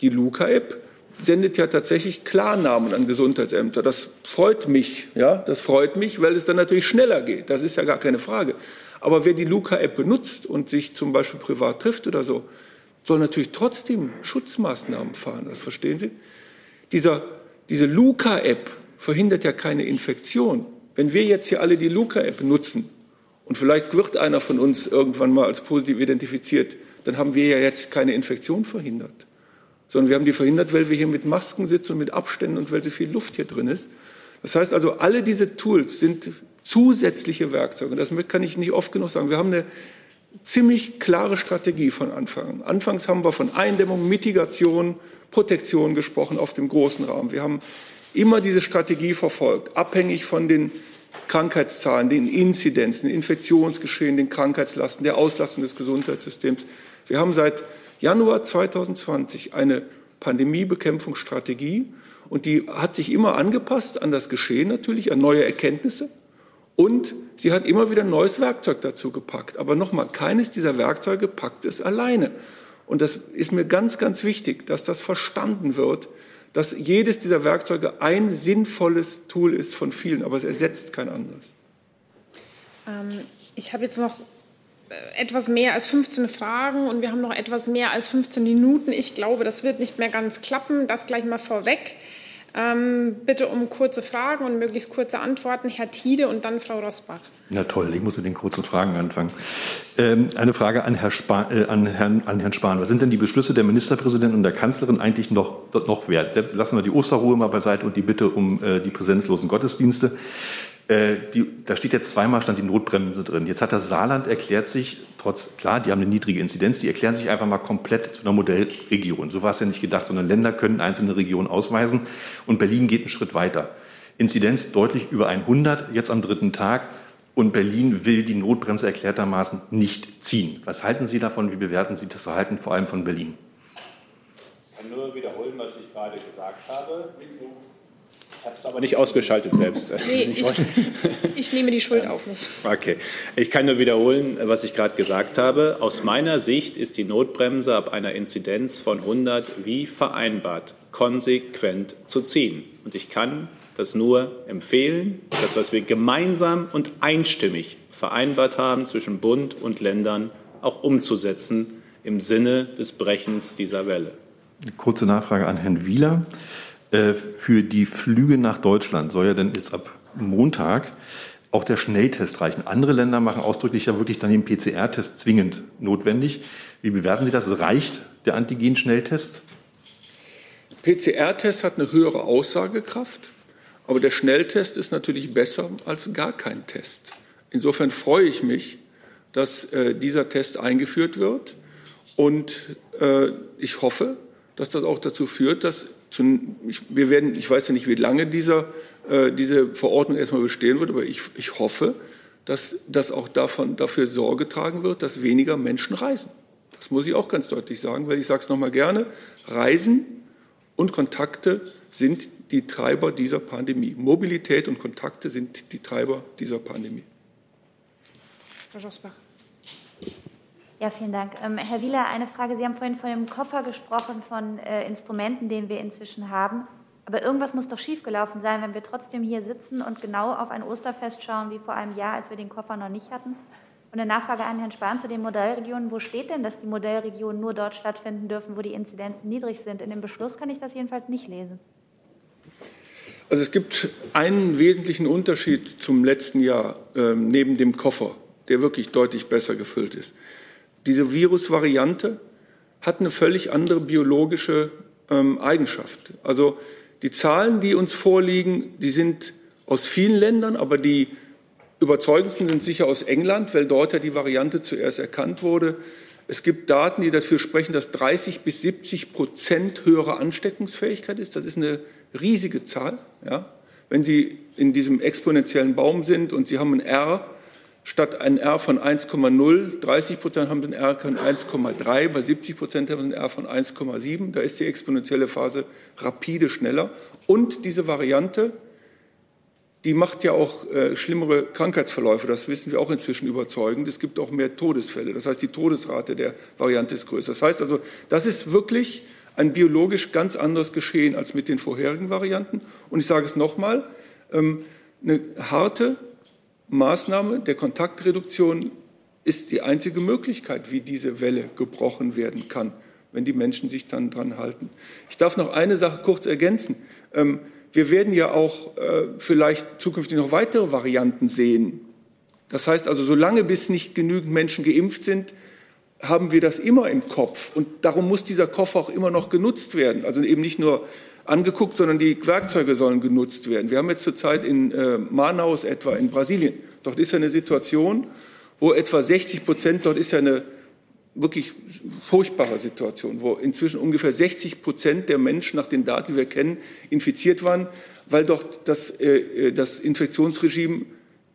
S4: Die Luca-App sendet ja tatsächlich Klarnamen an Gesundheitsämter. Das freut mich, ja, das freut mich, weil es dann natürlich schneller geht. Das ist ja gar keine Frage. Aber wer die Luca-App benutzt und sich zum Beispiel privat trifft oder so, soll natürlich trotzdem Schutzmaßnahmen fahren. Das verstehen Sie? Dieser, diese Luca-App verhindert ja keine Infektion. Wenn wir jetzt hier alle die Luca-App nutzen und vielleicht wird einer von uns irgendwann mal als positiv identifiziert, dann haben wir ja jetzt keine Infektion verhindert sondern wir haben die verhindert, weil wir hier mit Masken sitzen und mit Abständen und weil so viel Luft hier drin ist. Das heißt also, alle diese Tools sind zusätzliche Werkzeuge. Das kann ich nicht oft genug sagen. Wir haben eine ziemlich klare Strategie von Anfang an. Anfangs haben wir von Eindämmung, Mitigation, Protektion gesprochen auf dem großen Rahmen. Wir haben immer diese Strategie verfolgt, abhängig von den Krankheitszahlen, den Inzidenzen, den Infektionsgeschehen, den Krankheitslasten, der Auslastung des Gesundheitssystems. Wir haben seit Januar 2020 eine Pandemiebekämpfungsstrategie und die hat sich immer angepasst an das Geschehen natürlich, an neue Erkenntnisse und sie hat immer wieder neues Werkzeug dazu gepackt. Aber nochmal, keines dieser Werkzeuge packt es alleine. Und das ist mir ganz, ganz wichtig, dass das verstanden wird, dass jedes dieser Werkzeuge ein sinnvolles Tool ist von vielen, aber es ersetzt kein anderes.
S1: Ähm, ich habe jetzt noch etwas mehr als 15 Fragen und wir haben noch etwas mehr als 15 Minuten. Ich glaube, das wird nicht mehr ganz klappen. Das gleich mal vorweg. Ähm, bitte um kurze Fragen und möglichst kurze Antworten. Herr Tiede und dann Frau Rosbach.
S8: Na toll, ich muss mit den kurzen Fragen anfangen. Ähm, eine Frage an, Herr Spahn, äh, an, Herrn, an Herrn Spahn. Was sind denn die Beschlüsse der Ministerpräsidentin und der Kanzlerin eigentlich noch, noch wert? Lassen wir die Osterruhe mal beiseite und die Bitte um äh, die präsenzlosen Gottesdienste. Äh, die, da steht jetzt zweimal stand die Notbremse drin. Jetzt hat das Saarland erklärt sich, trotz, klar, die haben eine niedrige Inzidenz, die erklären sich einfach mal komplett zu einer Modellregion. So war es ja nicht gedacht, sondern Länder können einzelne Regionen ausweisen und Berlin geht einen Schritt weiter. Inzidenz deutlich über 100, jetzt am dritten Tag. Und Berlin will die Notbremse erklärtermaßen nicht ziehen. Was halten Sie davon? Wie bewerten Sie das Verhalten vor allem von Berlin?
S2: Ich kann nur wiederholen, was ich gerade gesagt habe. Ich habe es aber nicht ausgeschaltet selbst.
S1: Nee, ich, ich, nehme die Schuld auf mich.
S2: Okay. Ich kann nur wiederholen, was ich gerade gesagt habe. Aus meiner Sicht ist die Notbremse ab einer Inzidenz von 100 wie vereinbart konsequent zu ziehen. Und ich kann das nur empfehlen, das, was wir gemeinsam und einstimmig vereinbart haben zwischen Bund und Ländern, auch umzusetzen im Sinne des Brechens dieser Welle.
S8: Eine kurze Nachfrage an Herrn Wieler. Äh, für die Flüge nach Deutschland soll ja dann jetzt ab Montag auch der Schnelltest reichen. Andere Länder machen ausdrücklich ja wirklich dann den PCR-Test zwingend notwendig. Wie bewerten Sie das? Reicht der Antigen-Schnelltest?
S4: PCR-Test hat eine höhere Aussagekraft, aber der Schnelltest ist natürlich besser als gar kein Test. Insofern freue ich mich, dass äh, dieser Test eingeführt wird. Und äh, ich hoffe, dass das auch dazu führt, dass zu, ich, wir werden, ich weiß ja nicht, wie lange dieser, äh, diese Verordnung erstmal bestehen wird, aber ich, ich hoffe, dass, dass auch davon, dafür Sorge getragen wird, dass weniger Menschen reisen. Das muss ich auch ganz deutlich sagen, weil ich sage es nochmal gerne, Reisen und Kontakte sind die Treiber dieser Pandemie. Mobilität und Kontakte sind die Treiber dieser Pandemie.
S1: Frau Josbach.
S9: Ja, vielen Dank. Ähm, Herr Wieler, eine Frage. Sie haben vorhin von dem Koffer gesprochen, von äh, Instrumenten, den wir inzwischen haben. Aber irgendwas muss doch schiefgelaufen sein, wenn wir trotzdem hier sitzen und genau auf ein Osterfest schauen wie vor einem Jahr, als wir den Koffer noch nicht hatten. Und eine Nachfrage an Herrn Spahn zu den Modellregionen. Wo steht denn, dass die Modellregionen nur dort stattfinden dürfen, wo die Inzidenzen niedrig sind? In dem Beschluss kann ich das jedenfalls nicht lesen.
S4: Also es gibt einen wesentlichen Unterschied zum letzten Jahr äh, neben dem Koffer, der wirklich deutlich besser gefüllt ist diese Virusvariante hat eine völlig andere biologische ähm, Eigenschaft. Also die Zahlen, die uns vorliegen, die sind aus vielen Ländern, aber die überzeugendsten sind sicher aus England, weil dort ja die Variante zuerst erkannt wurde. Es gibt Daten, die dafür sprechen, dass 30 bis 70 Prozent höhere Ansteckungsfähigkeit ist. Das ist eine riesige Zahl. Ja? Wenn Sie in diesem exponentiellen Baum sind und Sie haben ein R, statt ein R von 1,0, 30 Prozent haben ein R von 1,3, bei 70 Prozent haben sie ein R von 1,7. Da ist die exponentielle Phase rapide schneller. Und diese Variante, die macht ja auch äh, schlimmere Krankheitsverläufe. Das wissen wir auch inzwischen überzeugend. Es gibt auch mehr Todesfälle. Das heißt, die Todesrate der Variante ist größer. Das heißt also, das ist wirklich ein biologisch ganz anderes Geschehen als mit den vorherigen Varianten. Und ich sage es nochmal, ähm, eine harte Maßnahme der Kontaktreduktion ist die einzige Möglichkeit, wie diese Welle gebrochen werden kann, wenn die Menschen sich dann dran halten. Ich darf noch eine Sache kurz ergänzen. Ähm, wir werden ja auch äh, vielleicht zukünftig noch weitere Varianten sehen. Das heißt also, solange bis nicht genügend Menschen geimpft sind, haben wir das immer im Kopf. Und darum muss dieser Koffer auch immer noch genutzt werden. Also eben nicht nur angeguckt, sondern die Werkzeuge sollen genutzt werden. Wir haben jetzt zurzeit in äh, Manaus etwa in Brasilien, dort ist ja eine Situation, wo etwa 60 Prozent, dort ist ja eine wirklich furchtbare Situation, wo inzwischen ungefähr 60 Prozent der Menschen nach den Daten, die wir kennen, infiziert waren, weil dort das, äh, das Infektionsregime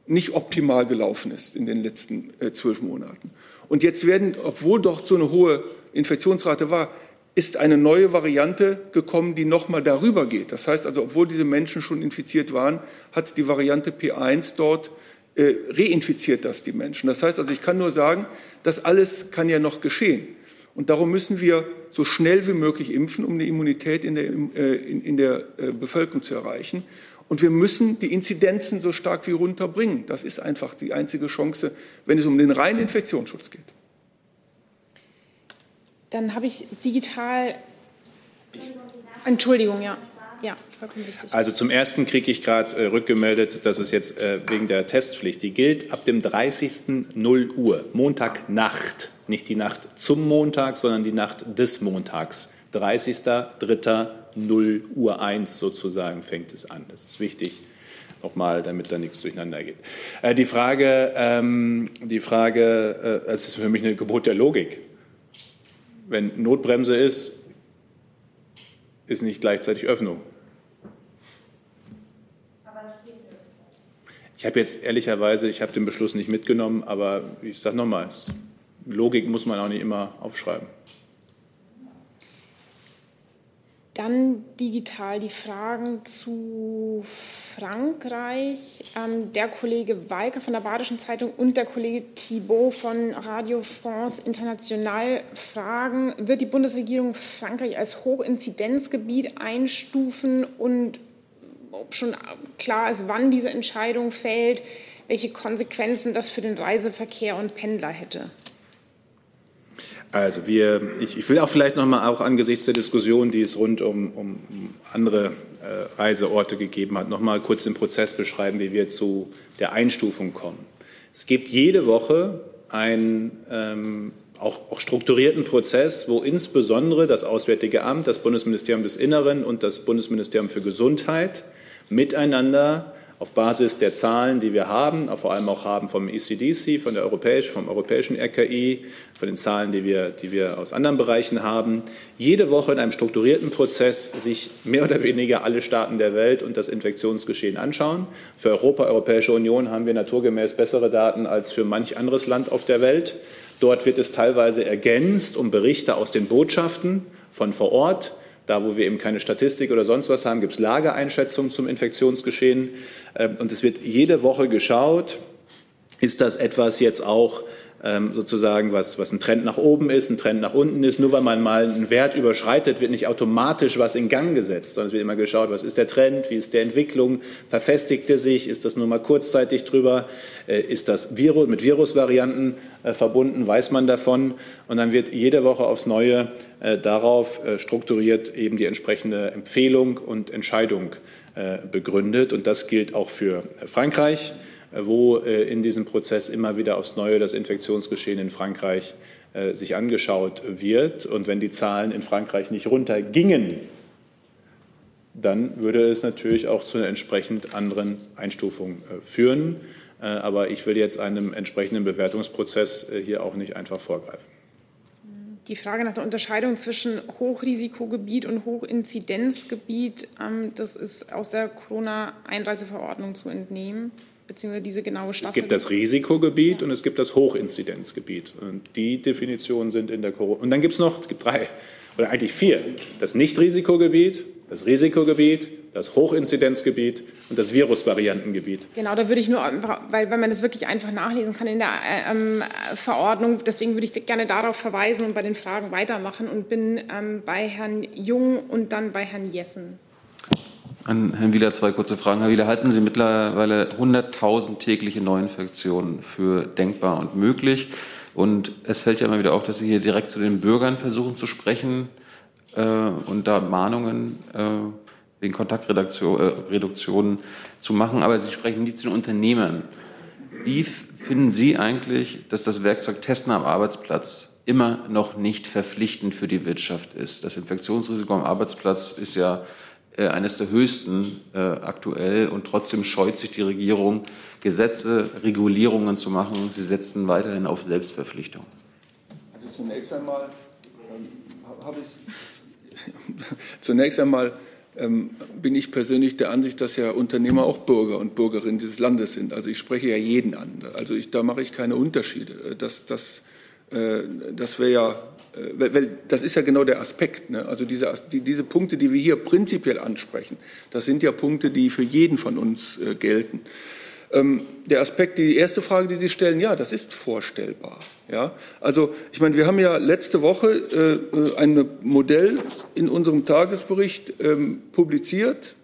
S4: nicht optimal gelaufen ist in den letzten äh, zwölf Monaten. Und jetzt werden, obwohl dort so eine hohe Infektionsrate war, ist eine neue Variante gekommen, die nochmal darüber geht. Das heißt also, obwohl diese Menschen schon infiziert waren, hat die Variante P1 dort äh, reinfiziert das die Menschen. Das heißt also, ich kann nur sagen, das alles kann ja noch geschehen. Und darum müssen wir so schnell wie möglich impfen, um eine Immunität in der, äh, in, in der äh, Bevölkerung zu erreichen. Und wir müssen die Inzidenzen so stark wie runterbringen. Das ist einfach die einzige Chance, wenn es um den reinen Infektionsschutz geht.
S1: Dann habe ich digital. Entschuldigung, ja. Ja, vollkommen richtig.
S2: Also zum ersten kriege ich gerade äh, rückgemeldet, dass es jetzt äh, wegen der Testpflicht, die gilt ab dem 30. 0 Uhr, Montagnacht, nicht die Nacht zum Montag, sondern die Nacht des Montags. 30.03. 0 Uhr 1 sozusagen fängt es an. Das ist wichtig nochmal, damit da nichts durcheinander geht. Äh, die Frage, ähm, die Frage, äh, es ist für mich eine Gebot der Logik wenn Notbremse ist, ist nicht gleichzeitig Öffnung. Ich habe jetzt ehrlicherweise, ich habe den Beschluss nicht mitgenommen, aber ich sage nochmals, Logik muss man auch nicht immer aufschreiben.
S1: Dann digital die Fragen zu Frankreich. Ähm, der Kollege Walker von der Badischen Zeitung und der Kollege Thibault von Radio France International fragen, wird die Bundesregierung Frankreich als Hochinzidenzgebiet einstufen und ob schon klar ist, wann diese Entscheidung fällt, welche Konsequenzen das für den Reiseverkehr und Pendler hätte?
S2: Also wir, ich, ich will auch vielleicht noch mal auch angesichts der Diskussion, die es rund um, um andere äh, Reiseorte gegeben hat, noch mal kurz den Prozess beschreiben, wie wir zu der Einstufung kommen. Es gibt jede Woche einen ähm, auch, auch strukturierten Prozess, wo insbesondere das Auswärtige Amt, das Bundesministerium des Inneren und das Bundesministerium für Gesundheit miteinander auf Basis der Zahlen, die wir haben, vor allem auch haben vom ECDC, von der Europäisch, vom europäischen RKI, von den Zahlen, die wir, die wir aus anderen Bereichen haben, jede Woche in einem strukturierten Prozess sich mehr oder weniger alle Staaten der Welt und das Infektionsgeschehen anschauen. Für Europa, Europäische Union haben wir naturgemäß bessere Daten als für manch anderes Land auf der Welt. Dort wird es teilweise ergänzt um Berichte aus den Botschaften von vor Ort. Da, wo wir eben keine Statistik oder sonst was haben, gibt es Lageeinschätzungen zum Infektionsgeschehen. Ähm, und es wird jede Woche geschaut, ist das etwas jetzt auch sozusagen, was, was ein Trend nach oben ist, ein Trend nach unten ist. Nur weil man mal einen Wert überschreitet, wird nicht automatisch was in Gang gesetzt, sondern es wird immer geschaut, was ist der Trend, wie ist der Entwicklung, verfestigt er sich, ist das nur mal kurzzeitig drüber, äh, ist das Virus, mit Virusvarianten äh, verbunden, weiß man davon. Und dann wird jede Woche aufs Neue äh, darauf strukturiert eben die entsprechende Empfehlung und Entscheidung begründet. Und das gilt auch für Frankreich wo äh, in diesem Prozess immer wieder aufs Neue das Infektionsgeschehen in Frankreich äh, sich angeschaut wird. Und wenn die Zahlen in Frankreich nicht runtergingen, dann würde es natürlich auch zu einer entsprechend anderen Einstufung äh, führen. Aber ich will jetzt einem entsprechenden Bewertungsprozess hier auch nicht einfach vorgreifen.
S1: Die Frage nach der Unterscheidung zwischen Hochrisikogebiet und Hochinzidenzgebiet, ähm, das ist aus der Corona-Einreiseverordnung zu entnehmen beziehungsweise diese genaue Staffel?
S2: Es gibt das Risikogebiet ja. und es gibt das Hochinzidenzgebiet. Und die Definitionen sind in der Corona. Und dann gibt es noch, es gibt drei oder eigentlich vier: das Nicht-Risikogebiet, das Risikogebiet, das Hochinzidenzgebiet und das Virusvariantengebiet.
S1: Genau, da würde ich nur, weil wenn man das wirklich einfach nachlesen kann in der äh, ähm, Verordnung, deswegen würde ich gerne darauf verweisen und bei den Fragen weitermachen und bin ähm, bei Herrn Jung und dann bei Herrn Jessen.
S3: An Herrn Wieler zwei kurze Fragen. Herr Wieler, halten Sie mittlerweile 100.000 tägliche Neuinfektionen für denkbar und möglich? Und es fällt ja immer wieder auf, dass Sie hier direkt zu den Bürgern versuchen zu sprechen äh, und da Mahnungen äh, wegen Kontaktreduktionen äh, zu machen. Aber Sie sprechen nie zu den Unternehmern. Wie finden Sie eigentlich, dass das Werkzeug Testen am Arbeitsplatz immer noch nicht verpflichtend für die Wirtschaft ist? Das Infektionsrisiko am Arbeitsplatz ist ja eines der höchsten äh, aktuell. Und trotzdem scheut sich die Regierung, Gesetze, Regulierungen zu machen. Sie setzen weiterhin auf Selbstverpflichtung.
S4: Also zunächst einmal ähm, habe ich zunächst einmal ähm, bin ich persönlich der Ansicht, dass ja Unternehmer auch Bürger und Bürgerinnen dieses Landes sind. Also ich spreche ja jeden an. Also ich, da mache ich keine Unterschiede. Das, das, äh, das wäre ja äh, weil, weil das ist ja genau der Aspekt. Ne? Also diese, die, diese Punkte, die wir hier prinzipiell ansprechen, das sind ja Punkte, die für jeden von uns äh, gelten. Ähm, der Aspekt, die erste Frage, die Sie stellen, ja, das ist vorstellbar. Ja, also ich meine, wir haben ja letzte Woche äh, äh ein Modell in unserem Tagesbericht ähm, publiziert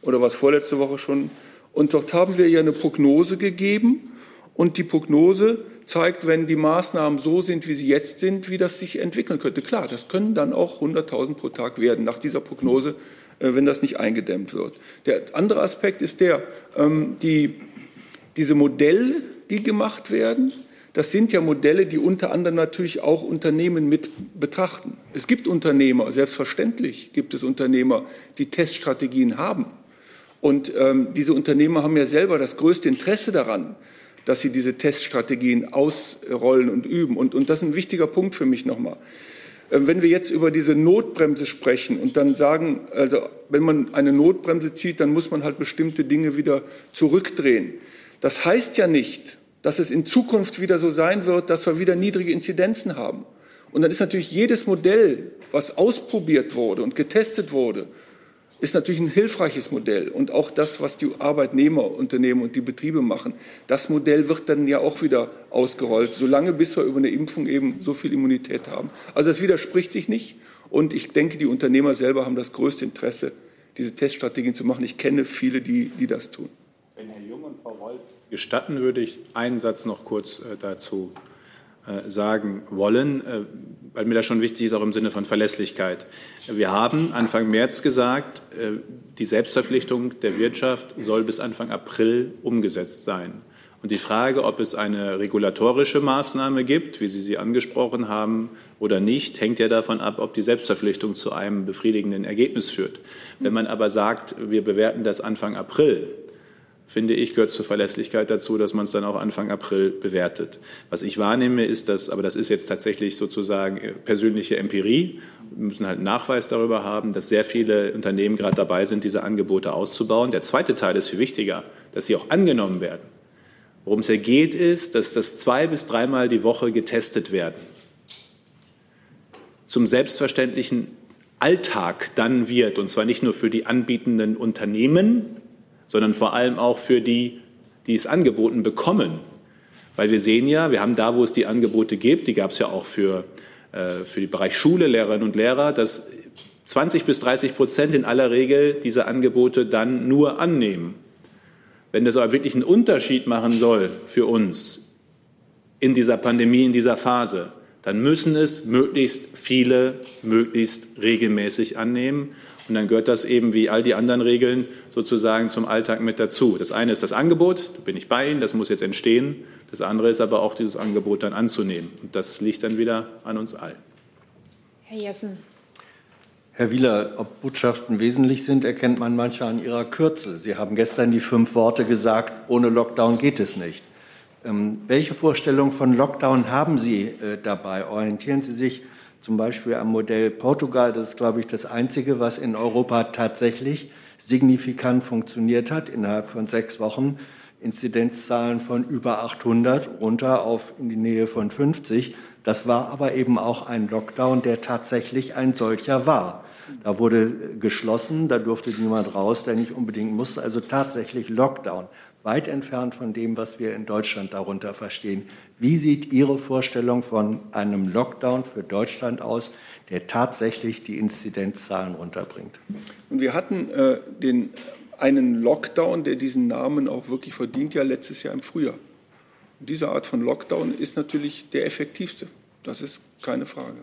S4: oder was vorletzte Woche schon, und dort haben wir ja eine Prognose gegeben und die Prognose zeigt, wenn die Maßnahmen so sind, wie sie jetzt sind, wie das sich entwickeln könnte. Klar, das können dann auch 100.000 pro Tag werden, nach dieser Prognose, äh, wenn das nicht eingedämmt wird. Der andere Aspekt ist der, ähm, die, diese Modelle, die gemacht werden, das sind ja Modelle, die unter anderem natürlich auch Unternehmen mit betrachten. Es gibt Unternehmer, selbstverständlich gibt es Unternehmer, die Teststrategien haben. Und ähm, diese Unternehmer haben ja selber das größte Interesse daran, dass sie diese Teststrategien ausrollen und üben. Und, und das ist ein wichtiger Punkt für mich nochmal. Ähm, wenn wir jetzt über diese Notbremse sprechen und dann sagen, also wenn man eine Notbremse zieht, dann muss man halt bestimmte Dinge wieder zurückdrehen. Das heißt ja nicht, dass es in Zukunft wieder so sein wird, dass wir wieder niedrige Inzidenzen haben. Und dann ist natürlich jedes Modell, was ausprobiert wurde und getestet wurde, ist natürlich ein hilfreiches Modell. Und auch das, was die Arbeitnehmerunternehmen und die Betriebe machen, das Modell wird dann ja auch wieder ausgerollt, solange bis wir über eine Impfung eben so viel Immunität haben. Also das widerspricht sich nicht. Und ich denke, die Unternehmer selber haben das größte Interesse, diese Teststrategien zu machen. Ich kenne viele, die, die das tun.
S2: Wenn Herr Jung und Frau Wolf gestatten, würde ich einen Satz noch kurz äh, dazu äh, sagen wollen, äh, weil mir das schon wichtig ist, auch im Sinne von Verlässlichkeit. Wir haben Anfang März gesagt, äh, die Selbstverpflichtung der Wirtschaft soll bis Anfang April umgesetzt sein. Und die Frage, ob es eine regulatorische Maßnahme gibt, wie Sie sie angesprochen haben, oder nicht, hängt ja davon ab, ob die Selbstverpflichtung zu einem befriedigenden Ergebnis führt. Wenn man aber sagt, wir bewerten das Anfang April, finde ich, gehört zur Verlässlichkeit dazu, dass man es dann auch Anfang April bewertet. Was ich wahrnehme, ist dass, aber das ist jetzt tatsächlich sozusagen äh, persönliche Empirie, wir müssen halt einen Nachweis darüber haben, dass sehr viele Unternehmen gerade dabei sind, diese Angebote auszubauen. Der zweite Teil ist viel wichtiger, dass sie auch angenommen werden. Worum es hier geht, ist, dass das zwei bis dreimal die Woche getestet werden. Zum selbstverständlichen Alltag dann wird, und zwar nicht nur für die anbietenden Unternehmen, sondern vor allem auch für die, die es angeboten bekommen. Weil wir sehen ja, wir haben da, wo es die Angebote gibt, die gab es ja auch für, äh, für den Bereich Schule, Lehrerinnen und Lehrer, dass 20 bis 30 Prozent in aller Regel diese Angebote dann nur annehmen. Wenn das aber wirklich einen Unterschied machen soll für uns in dieser Pandemie, in dieser Phase, dann müssen es möglichst viele, möglichst regelmäßig annehmen. Und dann gehört das eben wie all die anderen Regeln sozusagen zum Alltag mit dazu. Das eine ist das Angebot, da bin ich bei Ihnen, das muss jetzt entstehen. Das andere ist aber auch dieses Angebot dann anzunehmen. Und das liegt dann wieder an uns allen.
S1: Herr Jessen.
S10: Herr Wieler, ob Botschaften wesentlich sind, erkennt man manchmal an ihrer Kürze. Sie haben gestern die fünf Worte gesagt, ohne Lockdown geht es nicht. Ähm, welche Vorstellung von Lockdown haben Sie äh, dabei? Orientieren Sie sich zum Beispiel am Modell Portugal. Das ist, glaube ich, das Einzige, was in Europa tatsächlich signifikant funktioniert hat. Innerhalb von sechs Wochen Inzidenzzahlen von über 800 runter auf in die Nähe von 50. Das war aber eben auch ein Lockdown, der tatsächlich ein solcher war. Da wurde geschlossen, da durfte niemand raus, der nicht unbedingt musste. Also tatsächlich Lockdown. Weit entfernt von dem, was wir in Deutschland darunter verstehen. Wie sieht Ihre Vorstellung von einem Lockdown für Deutschland aus, der tatsächlich die Inzidenzzahlen runterbringt?
S4: Und wir hatten äh, den, einen Lockdown, der diesen Namen auch wirklich verdient, ja letztes Jahr im Frühjahr. Und diese Art von Lockdown ist natürlich der effektivste. Das ist keine Frage.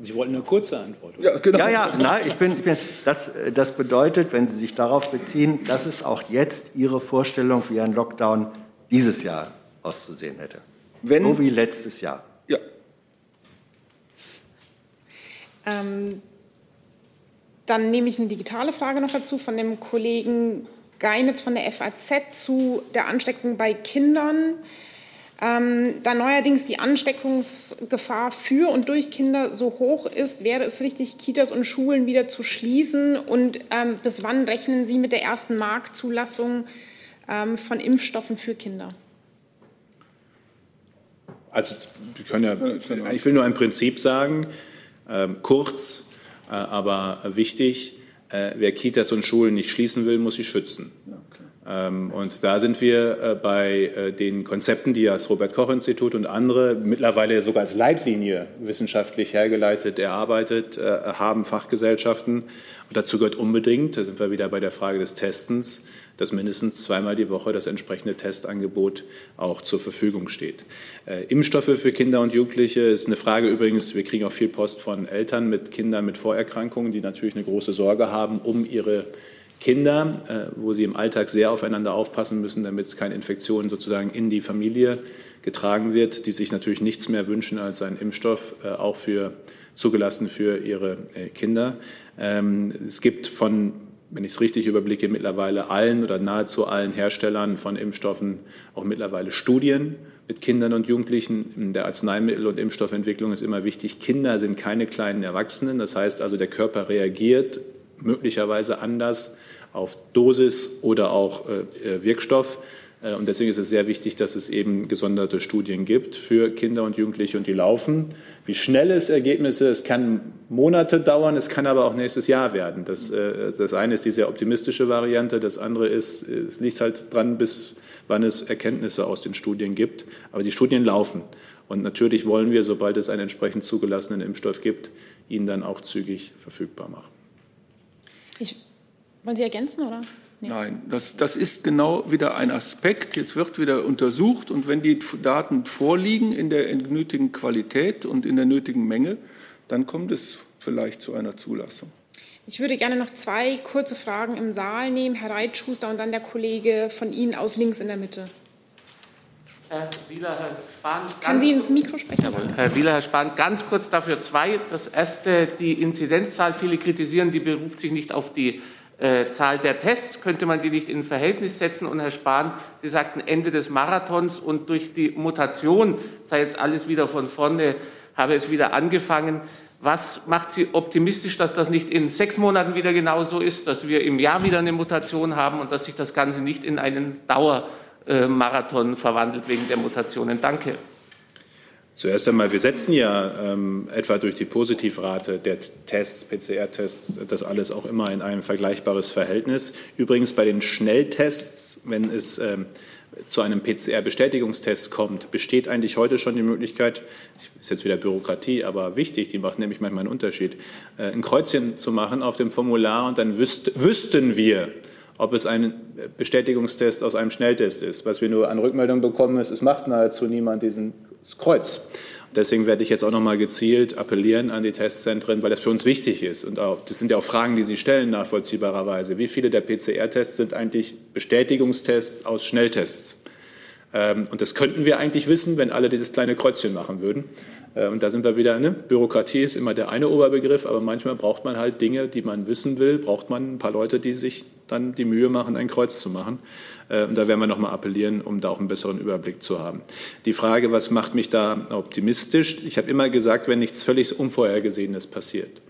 S2: Sie wollten eine kurze Antwort.
S10: Oder? Ja, genau. Ja, ja, nein, ich bin, ich bin das, das bedeutet, wenn Sie sich darauf beziehen, dass es auch jetzt Ihre Vorstellung, wie ein Lockdown dieses Jahr auszusehen hätte. Wenn, so wie letztes Jahr.
S4: Ja.
S1: Ähm, dann nehme ich eine digitale Frage noch dazu von dem Kollegen Geinitz von der FAZ zu der Ansteckung bei Kindern. Ähm, da neuerdings die Ansteckungsgefahr für und durch Kinder so hoch ist, wäre es richtig, Kitas und Schulen wieder zu schließen? Und ähm, bis wann rechnen Sie mit der ersten Marktzulassung ähm, von Impfstoffen für Kinder?
S2: Also, wir können ja, ich will nur ein Prinzip sagen, ähm, kurz, äh, aber wichtig. Äh, wer Kitas und Schulen nicht schließen will, muss sie schützen. Ähm, und da sind wir äh, bei äh, den Konzepten, die das Robert-Koch-Institut und andere mittlerweile sogar als Leitlinie wissenschaftlich hergeleitet erarbeitet äh, haben, Fachgesellschaften. Und dazu gehört unbedingt, da sind wir wieder bei der Frage des Testens, dass mindestens zweimal die Woche das entsprechende Testangebot auch zur Verfügung steht. Impfstoffe für Kinder und Jugendliche ist eine Frage übrigens, wir kriegen auch viel Post von Eltern mit Kindern mit Vorerkrankungen, die natürlich eine große Sorge haben um ihre Kinder, äh, wo sie im Alltag sehr aufeinander aufpassen müssen, damit es keine Infektion sozusagen in die Familie getragen wird, die sich natürlich nichts mehr wünschen als einen Impfstoff, äh, auch für zugelassen für ihre äh, Kinder. Ähm, es gibt von, wenn ich es richtig überblicke, mittlerweile allen oder nahezu allen Herstellern von Impfstoffen auch mittlerweile Studien mit Kindern und Jugendlichen. In der Arzneimittel- und Impfstoffentwicklung ist immer wichtig, Kinder sind keine kleinen Erwachsenen. Das heißt also, der Körper reagiert möglicherweise anders auf Dosis oder auch äh, Wirkstoff. Äh, und deswegen ist es sehr wichtig, dass es eben gesonderte Studien gibt für Kinder und Jugendliche und die laufen. Wie schnell es Ergebnisse, es kann Monate dauern, es kann aber auch nächstes Jahr werden. Das, äh, das eine ist die sehr optimistische Variante, das andere ist, es liegt halt dran, bis wann es Erkenntnisse aus den Studien gibt. Aber die Studien laufen. Und natürlich wollen wir, sobald es einen entsprechend zugelassenen Impfstoff gibt, ihn dann auch zügig verfügbar machen.
S1: Wollen Sie ergänzen oder?
S4: Nee. Nein, das, das ist genau wieder ein Aspekt. Jetzt wird wieder untersucht und wenn die Daten vorliegen in der nötigen Qualität und in der nötigen Menge, dann kommt es vielleicht zu einer Zulassung.
S1: Ich würde gerne noch zwei kurze Fragen im Saal nehmen. Herr Reitschuster und dann der Kollege von Ihnen aus links in der Mitte.
S11: Herr Wieler, Herr Spahn.
S1: Kann Sie ins Mikro sprechen?
S11: Jawohl. Herr Wieler, Herr Spahn, ganz kurz dafür zwei. Das erste, die Inzidenzzahl. Viele kritisieren, die beruft sich nicht auf die äh, Zahl der Tests, könnte man die nicht in Verhältnis setzen? Und Herr Spahn, Sie sagten Ende des Marathons und durch die Mutation sei jetzt alles wieder von vorne, habe es wieder angefangen. Was macht Sie optimistisch, dass das nicht in sechs Monaten wieder genauso ist, dass wir im Jahr wieder eine Mutation haben und dass sich das Ganze nicht in einen Dauermarathon verwandelt wegen der Mutationen? Danke.
S2: Zuerst einmal, wir setzen ja ähm, etwa durch die Positivrate der Tests, PCR-Tests, das alles auch immer in ein vergleichbares Verhältnis. Übrigens bei den Schnelltests, wenn es ähm, zu einem PCR-Bestätigungstest kommt, besteht eigentlich heute schon die Möglichkeit, ist jetzt wieder Bürokratie, aber wichtig, die macht nämlich manchmal einen Unterschied, äh, ein Kreuzchen zu machen auf dem Formular und dann wüsst, wüssten wir, ob es ein Bestätigungstest aus einem Schnelltest ist. Was wir nur an Rückmeldung bekommen, ist, es macht nahezu niemand diesen Kreuz. Deswegen werde ich jetzt auch noch mal gezielt appellieren an die Testzentren, weil das für uns wichtig ist. Und auch, das sind ja auch Fragen, die Sie stellen, nachvollziehbarerweise. Wie viele der PCR-Tests sind eigentlich Bestätigungstests aus Schnelltests? Ähm, und das könnten wir eigentlich wissen, wenn alle dieses kleine Kreuzchen machen würden. Äh, und da sind wir wieder, ne? Bürokratie ist immer der eine Oberbegriff, aber manchmal braucht man halt Dinge, die man wissen will, braucht man ein paar Leute, die sich dann die Mühe machen, ein Kreuz zu machen. Äh, und da werden wir nochmal appellieren, um da auch einen besseren Überblick zu haben. Die Frage, was macht mich da optimistisch? Ich habe immer gesagt, wenn nichts völlig Unvorhergesehenes passiert.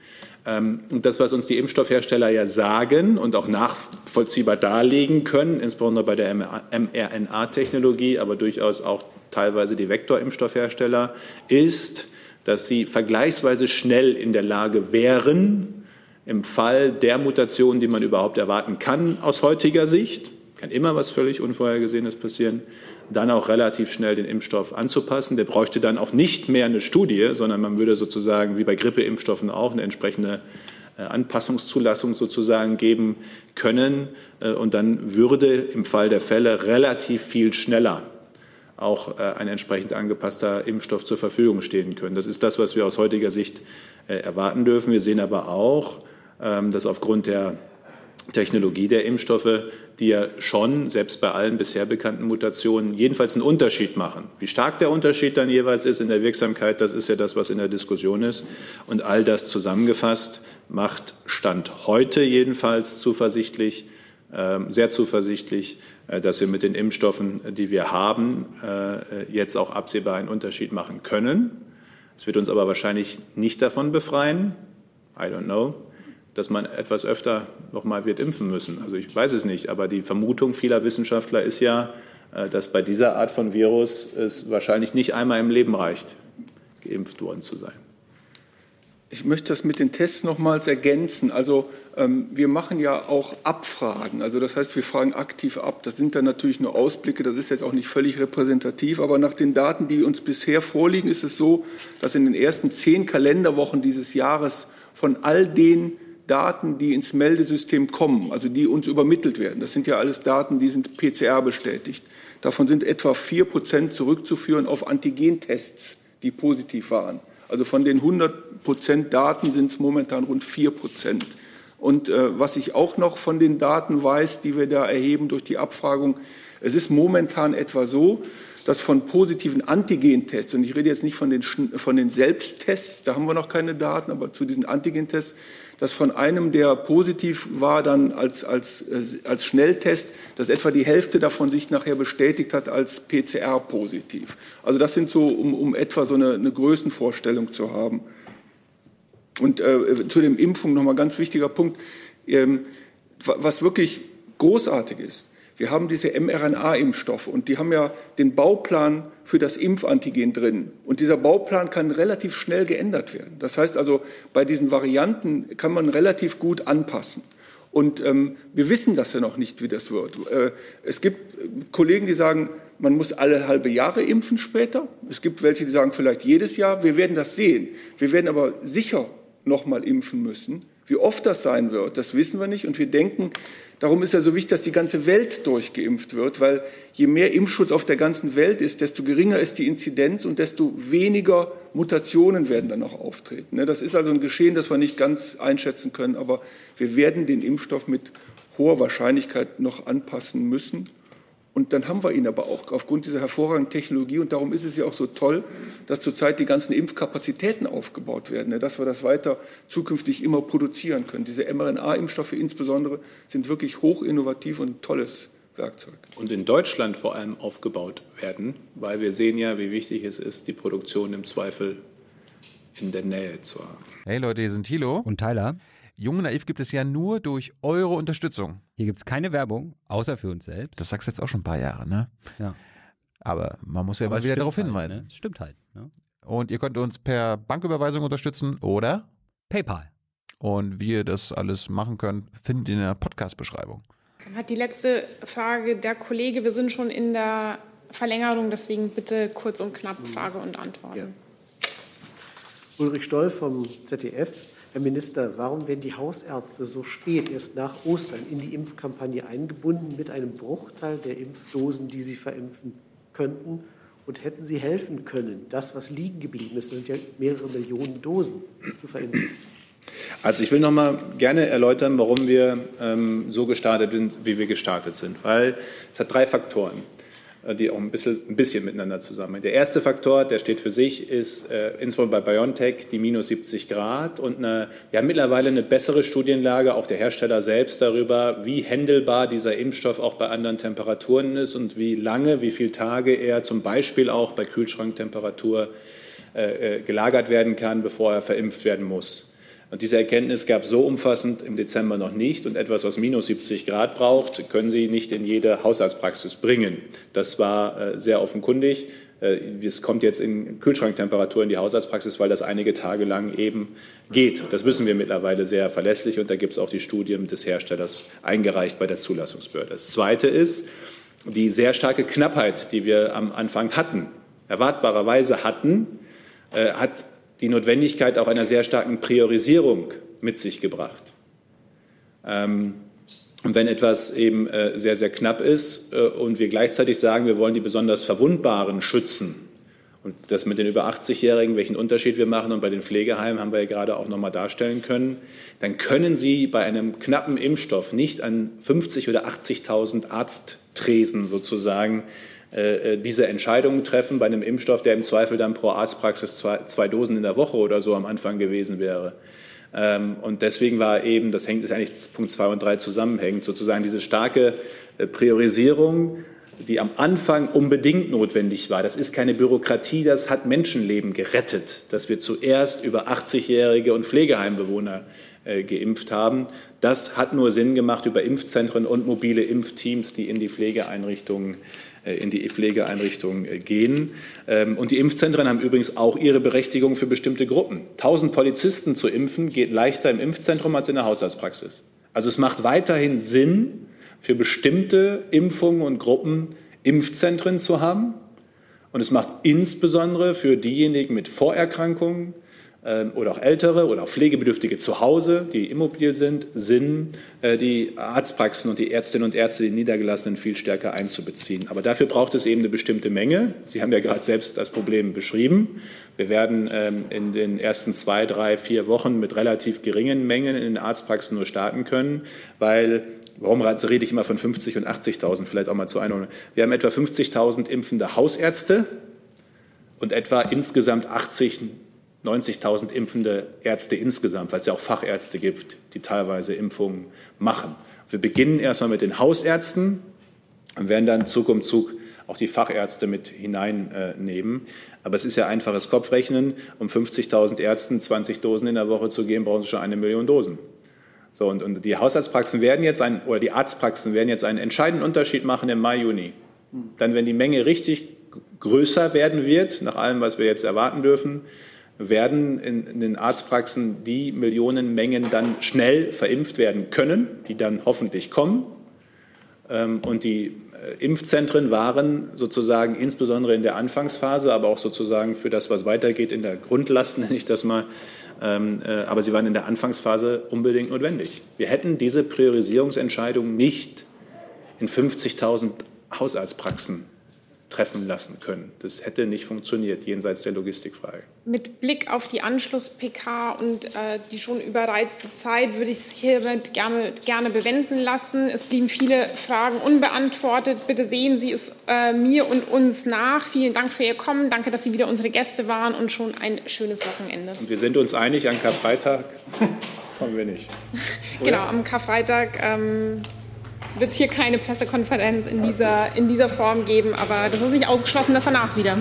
S2: Ähm, und das, was uns die Impfstoffhersteller ja sagen und auch nachvollziehbar darlegen können, insbesondere bei der mRNA-Technologie, aber durchaus auch teilweise die Vektorimpfstoffhersteller, ist, dass sie vergleichsweise schnell in der Lage wären, im Fall der Mutation, die man überhaupt erwarten kann aus heutiger Sicht, kann immer was völlig Unvorhergesehenes passieren, dann auch relativ schnell den Impfstoff anzupassen. Der bräuchte dann auch nicht mehr eine Studie, sondern man würde sozusagen wie bei Grippeimpfstoffen auch eine entsprechende äh, Anpassungszulassung sozusagen geben können. Äh, und dann würde im Fall der Fälle relativ viel schneller auch äh, ein entsprechend angepasster Impfstoff zur Verfügung stehen können. Das ist das, was wir aus heutiger Sicht erwarten dürfen. Wir sehen aber auch, ähm, dass aufgrund der Technologie der Impfstoffe, die ja schon, selbst bei allen bisher bekannten Mutationen, jedenfalls einen Unterschied machen. Wie stark der Unterschied dann jeweils ist in der Wirksamkeit, das ist ja das, was in der Diskussion ist. Und all das zusammengefasst macht Stand heute jedenfalls zuversichtlich, sehr zuversichtlich, äh, dass wir mit den Impfstoffen, die wir haben, äh, jetzt auch absehbar einen Unterschied machen können. Es wird uns aber wahrscheinlich nicht davon befreien. I don't know dass man etwas öfter noch mal wird impfen müssen. Also ich weiß es nicht, aber die Vermutung vieler Wissenschaftler ist ja, äh, dass bei dieser Art von Virus es wahrscheinlich nicht einmal im Leben reicht, geimpft worden zu sein.
S4: Ich möchte das mit den Tests nochmals ergänzen. Also ähm, wir machen ja auch Abfragen. Also das heißt, wir fragen aktiv ab. Das sind dann natürlich nur Ausblicke. Das ist jetzt auch nicht völlig repräsentativ. Aber nach den Daten, die uns bisher vorliegen, ist es so, dass in den ersten zehn Kalenderwochen dieses Jahres von all den Daten, die ins Meldesystem kommen, also die uns übermittelt werden. Das sind ja alles Daten, die sind PCR bestätigt. Davon sind etwa vier Prozent zurückzuführen auf Antigentests, die positiv waren. Also von den 100 Prozent Daten sind es momentan rund vier Prozent. Und äh, was ich auch noch von den Daten weiß, die wir da erheben durch die Abfragung, es ist momentan etwa so, dass von positiven Antigentests, und ich rede jetzt nicht von den, von den Selbsttests, da haben wir noch keine Daten, aber zu diesen Antigentests, dass von einem, der positiv war, dann als, als, äh, als Schnelltest, dass etwa die Hälfte davon sich nachher bestätigt hat als PCR-positiv. Also das sind so, um, um etwa so eine, eine Größenvorstellung zu haben. Und äh, zu dem Impfung nochmal ganz wichtiger Punkt. Ähm, was wirklich großartig ist, wir haben diese mRNA-Impfstoffe und die haben ja den Bauplan für das Impfantigen drin. Und dieser Bauplan kann relativ schnell geändert werden. Das heißt also, bei diesen Varianten kann man relativ gut anpassen. Und ähm, wir wissen das ja noch nicht, wie das wird. Äh, es gibt Kollegen, die sagen, man muss alle halbe Jahre impfen später. Es gibt welche, die sagen vielleicht jedes Jahr. Wir werden das sehen. Wir werden aber sicher noch mal impfen müssen. Wie oft das sein wird, das wissen wir nicht. Und wir denken, darum ist ja so wichtig, dass die ganze Welt durchgeimpft wird, weil je mehr Impfschutz auf der ganzen Welt ist, desto geringer ist die Inzidenz und desto weniger Mutationen werden dann auch auftreten. Ne, das ist also ein Geschehen, das wir nicht ganz einschätzen können, aber wir werden den Impfstoff mit hoher Wahrscheinlichkeit noch anpassen müssen. Und dann haben wir ihn aber auch aufgrund dieser hervorragenden Technologie. Und darum ist es ja auch so toll, dass zurzeit die ganzen Impfkapazitäten aufgebaut werden, ne, dass wir das weiter zukünftig immer produzieren können. Diese mRNA-Impfstoffe insbesondere sind wirklich hochinnovativ und ein tolles Werkzeug.
S2: Und in Deutschland vor allem aufgebaut werden, weil wir sehen ja, wie wichtig es ist, die Produktion im Zweifel in der Nähe zu haben.
S3: Hey Leute, hier sind Thilo.
S12: Und Tyler.
S3: Jung und Naiv gibt es ja nur durch eure Unterstützung.
S12: Hier gibt es keine Werbung, außer für uns selbst.
S3: Das sagst du jetzt auch schon ein paar Jahre, ne?
S12: Ja.
S3: Aber man muss ja
S12: Aber
S3: mal wieder darauf
S12: halt,
S3: hinweisen.
S12: Ne? Stimmt halt. Ne?
S3: Und ihr könnt uns per Banküberweisung unterstützen oder
S12: PayPal.
S3: Und wie ihr das alles machen könnt, findet ihr in der Podcast-Beschreibung.
S1: Dann hat die letzte Frage der Kollege. Wir sind schon in der Verlängerung, deswegen bitte kurz und knapp Frage und Antwort.
S13: Ja. Ulrich Stoll vom ZDF. Herr Minister, warum werden die Hausärzte so spät, erst nach Ostern, in die Impfkampagne eingebunden mit einem Bruchteil der Impfdosen, die sie verimpfen könnten? Und hätten sie helfen können, das, was liegen geblieben ist, sind ja mehrere Millionen Dosen, zu verimpfen?
S2: Also ich will noch mal gerne erläutern, warum wir ähm, so gestartet sind, wie wir gestartet sind. Weil es hat drei Faktoren, die auch ein bisschen, ein bisschen miteinander zusammenhängen. Der erste Faktor, der steht für sich, ist äh, insbesondere bei BioNTech die minus 70 Grad und eine, wir haben mittlerweile eine bessere Studienlage, auch der Hersteller selbst darüber, wie händelbar dieser Impfstoff auch bei anderen Temperaturen ist und wie lange, wie viele Tage er zum Beispiel auch bei Kühlschranktemperatur äh, äh gelagert werden kann, bevor er verimpft werden muss. Und diese Erkenntnis gab es so umfassend im Dezember noch nicht. Und etwas, was minus 70 Grad braucht, können Sie nicht in jede Haushaltspraxis bringen. Das war äh, sehr offenkundig. Äh, es kommt jetzt in Kühlschranktemperatur in die Haushaltspraxis, weil das einige Tage lang eben geht. Das wissen wir mittlerweile sehr verlässlich. Und da gibt es auch die Studien des Herstellers eingereicht bei der Zulassungsbehörde. Das Zweite ist die sehr starke Knappheit, die wir am Anfang hatten, erwartbarerweise hatten, äh, hat die Notwendigkeit auch einer sehr starken Priorisierung mit sich gebracht. Ähm, und wenn etwas eben äh, sehr, sehr knapp ist äh, und wir gleichzeitig sagen, wir wollen die besonders Verwundbaren schützen, und das mit den über 80-Jährigen, welchen Unterschied wir machen und bei den Pflegeheimen haben wir ja gerade auch nochmal darstellen können, dann können Sie bei einem knappen Impfstoff nicht an 50 oder 80.000 Arzttresen sozusagen äh, äh, diese Entscheidungen treffen bei einem Impfstoff, der im Zweifel dann pro Arztpraxis zwei, zwei Dosen in der Woche oder so am Anfang gewesen wäre. Ähm, und deswegen war eben, das hängt ist eigentlich Punkt 2 und 3 zusammenhängend, sozusagen diese starke äh, Priorisierung, die am Anfang unbedingt notwendig war. Das ist keine Bürokratie, das hat Menschenleben gerettet, dass wir zuerst über 80-Jährige und Pflegeheimbewohner geimpft haben. Das hat nur Sinn gemacht über Impfzentren und mobile Impfteams, die in die Pflegeeinrichtungen äh, in die Pflegeeinrichtungen äh, gehen. Ähm, und die Impfzentren haben übrigens auch ihre Berechtigung für bestimmte Gruppen. 1000 Polizisten zu impfen geht leichter im Impfzentrum als in der Haushaltspraxis. Also es macht weiterhin Sinn, für bestimmte Impfungen und Gruppen Impfzentren zu haben. Und es macht insbesondere für diejenigen mit Vorerkrankungen, ähm, oder auch Ältere oder auch Pflegebedürftige zu Hause, die immobil sind, Sinn, äh, die Arztpraxen und die Ärztinnen und Ärzte, die Niedergelassenen viel stärker einzubeziehen. Aber dafür braucht es eben eine bestimmte Menge. Sie haben ja gerade selbst das Problem beschrieben. Wir werden ähm, in den ersten zwei, drei, vier Wochen mit relativ geringen Mengen in den Arztpraxen nur starten können, weil Warum rede ich immer von 50 und 80.000? Vielleicht auch mal zu einer. Wir haben etwa 50.000 impfende Hausärzte und etwa insgesamt 80 90.000 impfende Ärzte insgesamt, weil es ja auch Fachärzte gibt, die teilweise Impfungen machen. Wir beginnen erstmal mit den Hausärzten und werden dann Zug um Zug auch die Fachärzte mit hineinnehmen. Aber es ist ja einfaches Kopfrechnen. Um 50.000 Ärzten 20 Dosen in der Woche zu geben, brauchen sie schon eine Million Dosen. So, und, und die Haushaltspraxen werden jetzt ein, oder die Arztpraxen werden jetzt einen entscheidenden Unterschied machen im Mai, Juni. Dann, wenn die Menge richtig größer werden wird, nach allem, was wir jetzt erwarten dürfen, werden in, in, den Arztpraxen die Millionenmengen dann schnell verimpft werden können, die dann hoffentlich kommen. Ähm, und die äh, Impfzentren waren sozusagen insbesondere in der Anfangsphase, aber auch sozusagen für das, was weitergeht in der Grundlast, nenne ich das mal, aber sie waren in der Anfangsphase unbedingt notwendig. Wir hätten diese Priorisierungsentscheidung nicht in 50.000 Hausarztpraxen treffen lassen können. Das hätte nicht funktioniert, jenseits der Logistikfrage.
S1: Mit Blick auf die Anschluss-PK und äh, die schon überreizte Zeit würde ich es hiermit gerne, gerne bewenden lassen. Es blieben viele Fragen unbeantwortet. Bitte sehen Sie es äh, mir und uns nach. Vielen Dank für Ihr Kommen. Danke, dass Sie wieder unsere Gäste waren und schon ein schönes Wochenende.
S2: Und wir sind uns einig, an Karfreitag kommen wir nicht.
S1: genau, am Karfreitag. Ähm, wird es hier keine Pressekonferenz in dieser, in dieser Form geben, aber das ist nicht ausgeschlossen, dass danach wieder.